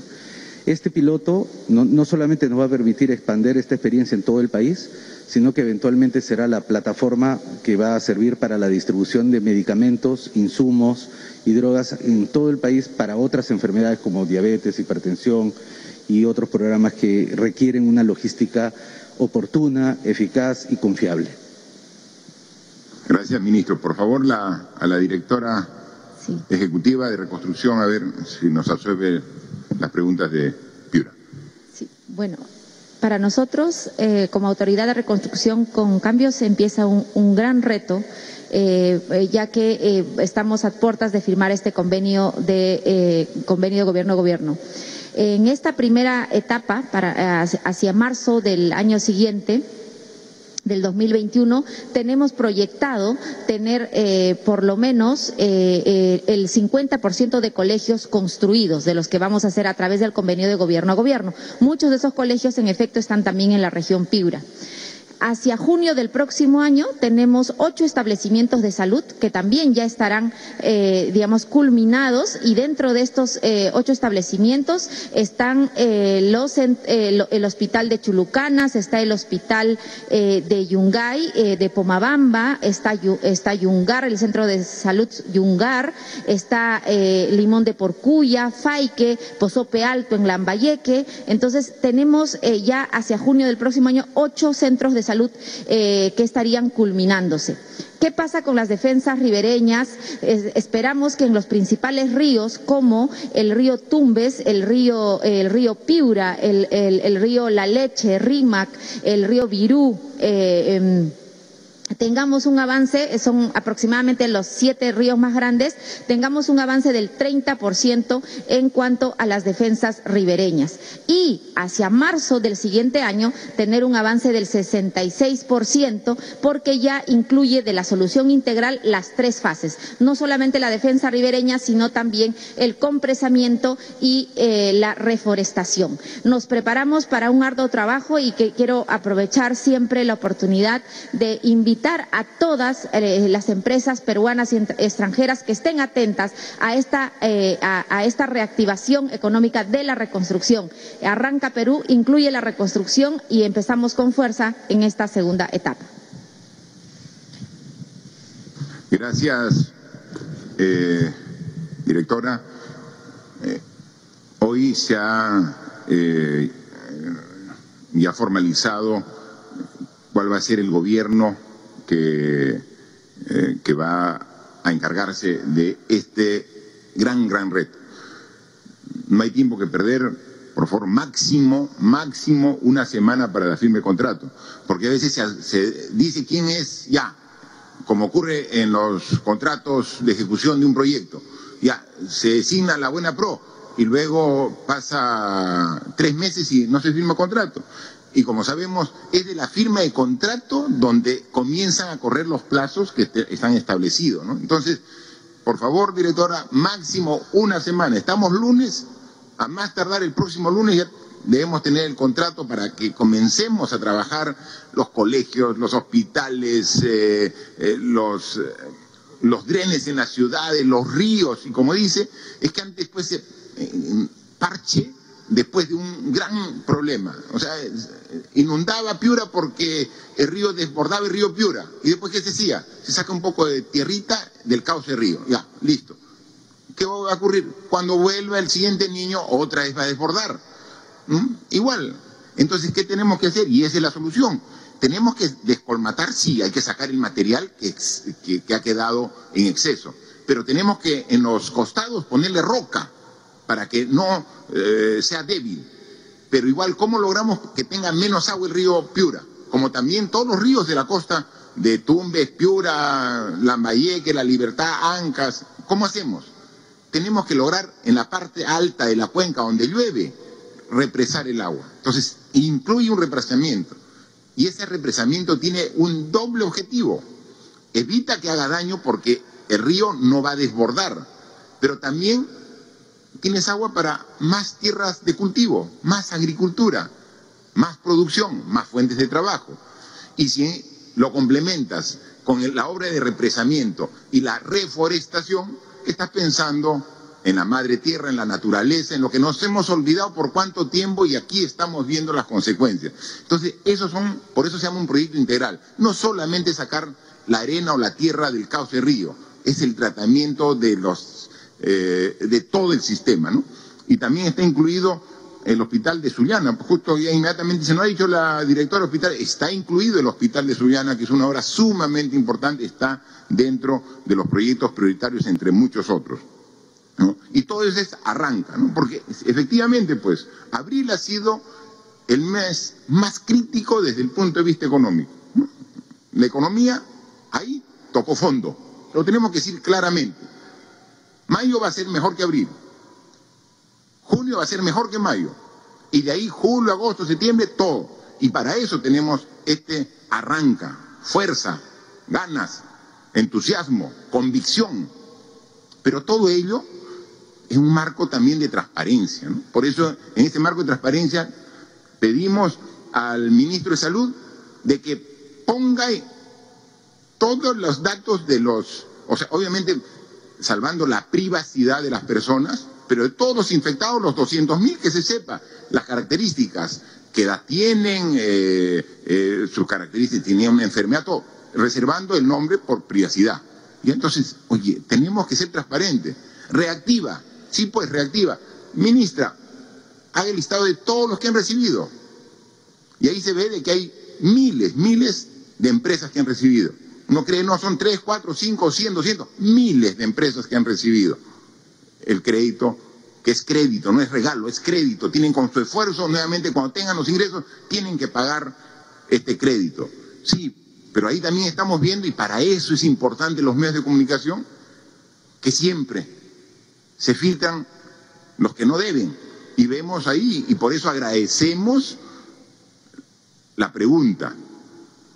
Este piloto no, no, solamente nos va a permitir expandir esta experiencia en todo el país, sino que eventualmente será la plataforma que va a servir para la distribución de medicamentos, insumos y drogas en todo el país para otras enfermedades como diabetes, hipertensión y otros programas que requieren una logística oportuna, eficaz y confiable. Gracias, ministro. Por favor, la, a la directora sí. ejecutiva de reconstrucción, a ver si nos absorbe las preguntas de Piura. Sí, bueno, para nosotros, eh, como autoridad de reconstrucción con cambios, empieza un, un gran reto. Eh, ya que eh, estamos a puertas de firmar este convenio de eh, convenio gobierno-gobierno. En esta primera etapa, para, hacia marzo del año siguiente, del 2021 tenemos proyectado tener eh, por lo menos eh, eh, el 50% de colegios construidos de los que vamos a hacer a través del convenio de gobierno a gobierno. Muchos de esos colegios en efecto están también en la región Piura. Hacia junio del próximo año tenemos ocho establecimientos de salud que también ya estarán, eh, digamos, culminados y dentro de estos eh, ocho establecimientos están eh, los, el hospital de Chulucanas, está el hospital de Yungay, de Pomabamba, está, está Yungar, el centro de salud Yungar, está Limón de Porcuya, Faique, Pozope Alto en Lambayeque. Entonces tenemos ya hacia junio del próximo año ocho centros de salud salud eh, que estarían culminándose. ¿Qué pasa con las defensas ribereñas? Es, esperamos que en los principales ríos, como el río Tumbes, el río, el río Piura, el, el, el río La Leche, Rímac, el río Virú, eh, eh, tengamos un avance, son aproximadamente los siete ríos más grandes, tengamos un avance del 30% en cuanto a las defensas ribereñas. Y hacia marzo del siguiente año, tener un avance del 66%, porque ya incluye de la solución integral las tres fases, no solamente la defensa ribereña, sino también el compresamiento y eh, la reforestación. Nos preparamos para un arduo trabajo y que quiero aprovechar siempre la oportunidad de invitar a todas eh, las empresas peruanas y extranjeras que estén atentas a esta, eh, a, esta reactivación económica de la reconstrucción. Arranca Perú, incluye la reconstrucción y empezamos con fuerza en esta segunda etapa. Gracias, eh, directora. Hoy se ha ya formalizado cuál va a ser el gobierno que, eh, que va a encargarse de este gran, gran reto. No hay tiempo que perder, por favor, máximo, máximo una semana para la firma de contrato, porque a veces se, se dice quién es ya, como ocurre en los contratos de ejecución de un proyecto, ya, se designa la buena pro y luego pasa tres meses y no se firma contrato y como sabemos es de la firma de contrato donde comienzan a correr los plazos que están establecidos. ¿no? Entonces, por favor, directora, máximo una semana. Estamos lunes, a más tardar el próximo lunes ya debemos tener el contrato para que comencemos a trabajar los colegios, los hospitales, eh, eh, los, eh, los drenes en las ciudades, los ríos, y como dice, es que antes pues se parche después de un gran problema. O sea, inundaba Piura porque el río desbordaba el río Piura. ¿Y después qué se hacía? Se saca un poco de tierrita del cauce río. Ya, listo. ¿Qué va a ocurrir? Cuando vuelva el siguiente niño, otra vez va a desbordar. ¿Mm? Igual. Entonces, ¿qué tenemos que hacer? Y esa es la solución. Tenemos que descolmatar, sí, hay que sacar el material que, que ha quedado en exceso. Pero tenemos que en los costados ponerle roca para que no eh, sea débil. Pero igual, ¿cómo logramos que tenga menos agua el río Piura? Como también todos los ríos de la costa de Tumbes, Piura, Lambayeque, La Libertad, Ancas. ¿Cómo hacemos? Tenemos que lograr en la parte alta de la cuenca donde llueve represar el agua. Entonces, incluye un represamiento. Y ese represamiento tiene un doble objetivo. Evita que haga daño porque el río no va a desbordar, pero también tienes agua para más tierras de cultivo, más agricultura, más producción, más fuentes de trabajo. Y si lo complementas con la obra de represamiento y la reforestación, estás pensando en la madre tierra, en la naturaleza, en lo que nos hemos olvidado por cuánto tiempo y aquí estamos viendo las consecuencias. Entonces, esos son, por eso se llama un proyecto integral. No solamente sacar la arena o la tierra del cauce río, es el tratamiento de los eh, de todo el sistema, ¿no? Y también está incluido el hospital de Sullana, justo ya inmediatamente se nos ha dicho la directora del hospital, está incluido el hospital de Sullana, que es una obra sumamente importante, está dentro de los proyectos prioritarios entre muchos otros. Y todo eso arranca, ¿no? porque efectivamente, pues, abril ha sido el mes más crítico desde el punto de vista económico. La economía ahí tocó fondo, lo tenemos que decir claramente. Mayo va a ser mejor que abril, junio va a ser mejor que mayo, y de ahí julio, agosto, septiembre, todo. Y para eso tenemos este arranca, fuerza, ganas, entusiasmo, convicción. Pero todo ello es un marco también de transparencia. Por eso, en este marco de transparencia, pedimos al ministro de Salud de que ponga todos los datos de los, o sea, obviamente salvando la privacidad de las personas, pero de todos los infectados, los 200.000, que se sepa las características, que edad tienen, eh, eh, sus características, tenían una enfermedad, reservando el nombre por privacidad. Y entonces, oye, tenemos que ser transparentes. Reactiva, Sí, pues reactiva. Ministra, haga el listado de todos los que han recibido. Y ahí se ve de que hay miles, miles de empresas que han recibido. No cree, no son tres, cuatro, cinco, cien, doscientos, miles de empresas que han recibido el crédito, que es crédito, no es regalo, es crédito. Tienen con su esfuerzo, nuevamente, cuando tengan los ingresos, tienen que pagar este crédito. Sí, pero ahí también estamos viendo, y para eso es importante los medios de comunicación, que siempre se filtran los que no deben. Y vemos ahí, y por eso agradecemos la pregunta.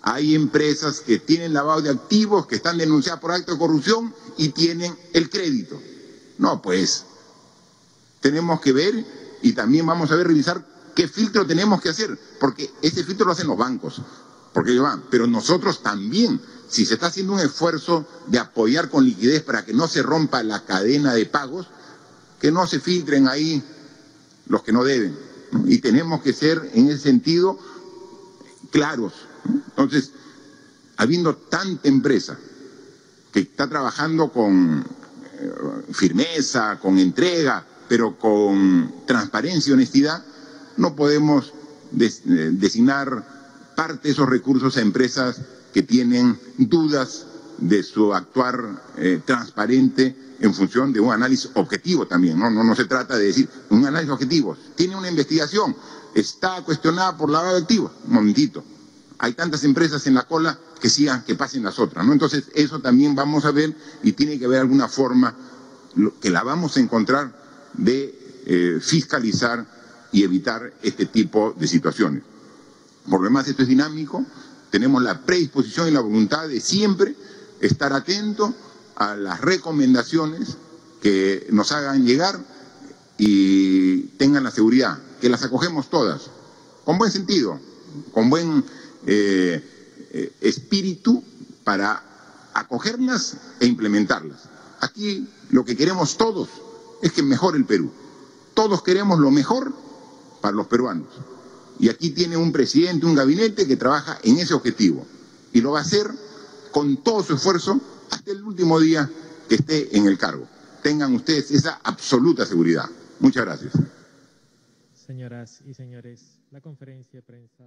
Hay empresas que tienen lavado de activos, que están denunciadas por acto de corrupción y tienen el crédito. No, pues tenemos que ver y también vamos a ver, revisar qué filtro tenemos que hacer, porque ese filtro lo hacen los bancos, porque ellos van, pero nosotros también, si se está haciendo un esfuerzo de apoyar con liquidez para que no se rompa la cadena de pagos, que no se filtren ahí los que no deben. Y tenemos que ser en ese sentido claros. Entonces, habiendo tanta empresa que está trabajando con eh, firmeza, con entrega, pero con transparencia y honestidad, no podemos eh, designar parte de esos recursos a empresas que tienen dudas de su actuar eh, transparente en función de un análisis objetivo también, ¿no? No, se trata de decir un análisis objetivo. Tiene una investigación, está cuestionada por lavado de. Un momentito. Hay tantas empresas en la cola que sigan, que pasen las otras, ¿no? Entonces, eso también vamos a ver y tiene que haber alguna forma que la vamos a encontrar de eh, fiscalizar y evitar este tipo de situaciones. Por lo demás, esto es dinámico, tenemos la predisposición y la voluntad de siempre estar atentos a las recomendaciones que nos hagan llegar y tengan la seguridad, que las acogemos todas, con buen sentido, con buen eh, eh, espíritu para acogerlas e implementarlas. Aquí lo que queremos todos es que mejore el Perú. Todos queremos lo mejor para los peruanos. Y aquí tiene un presidente, un gabinete que trabaja en ese objetivo. Y lo va a hacer con todo su esfuerzo hasta el último día que esté en el cargo. Tengan ustedes esa absoluta seguridad. Muchas gracias. Señoras y señores, la conferencia de prensa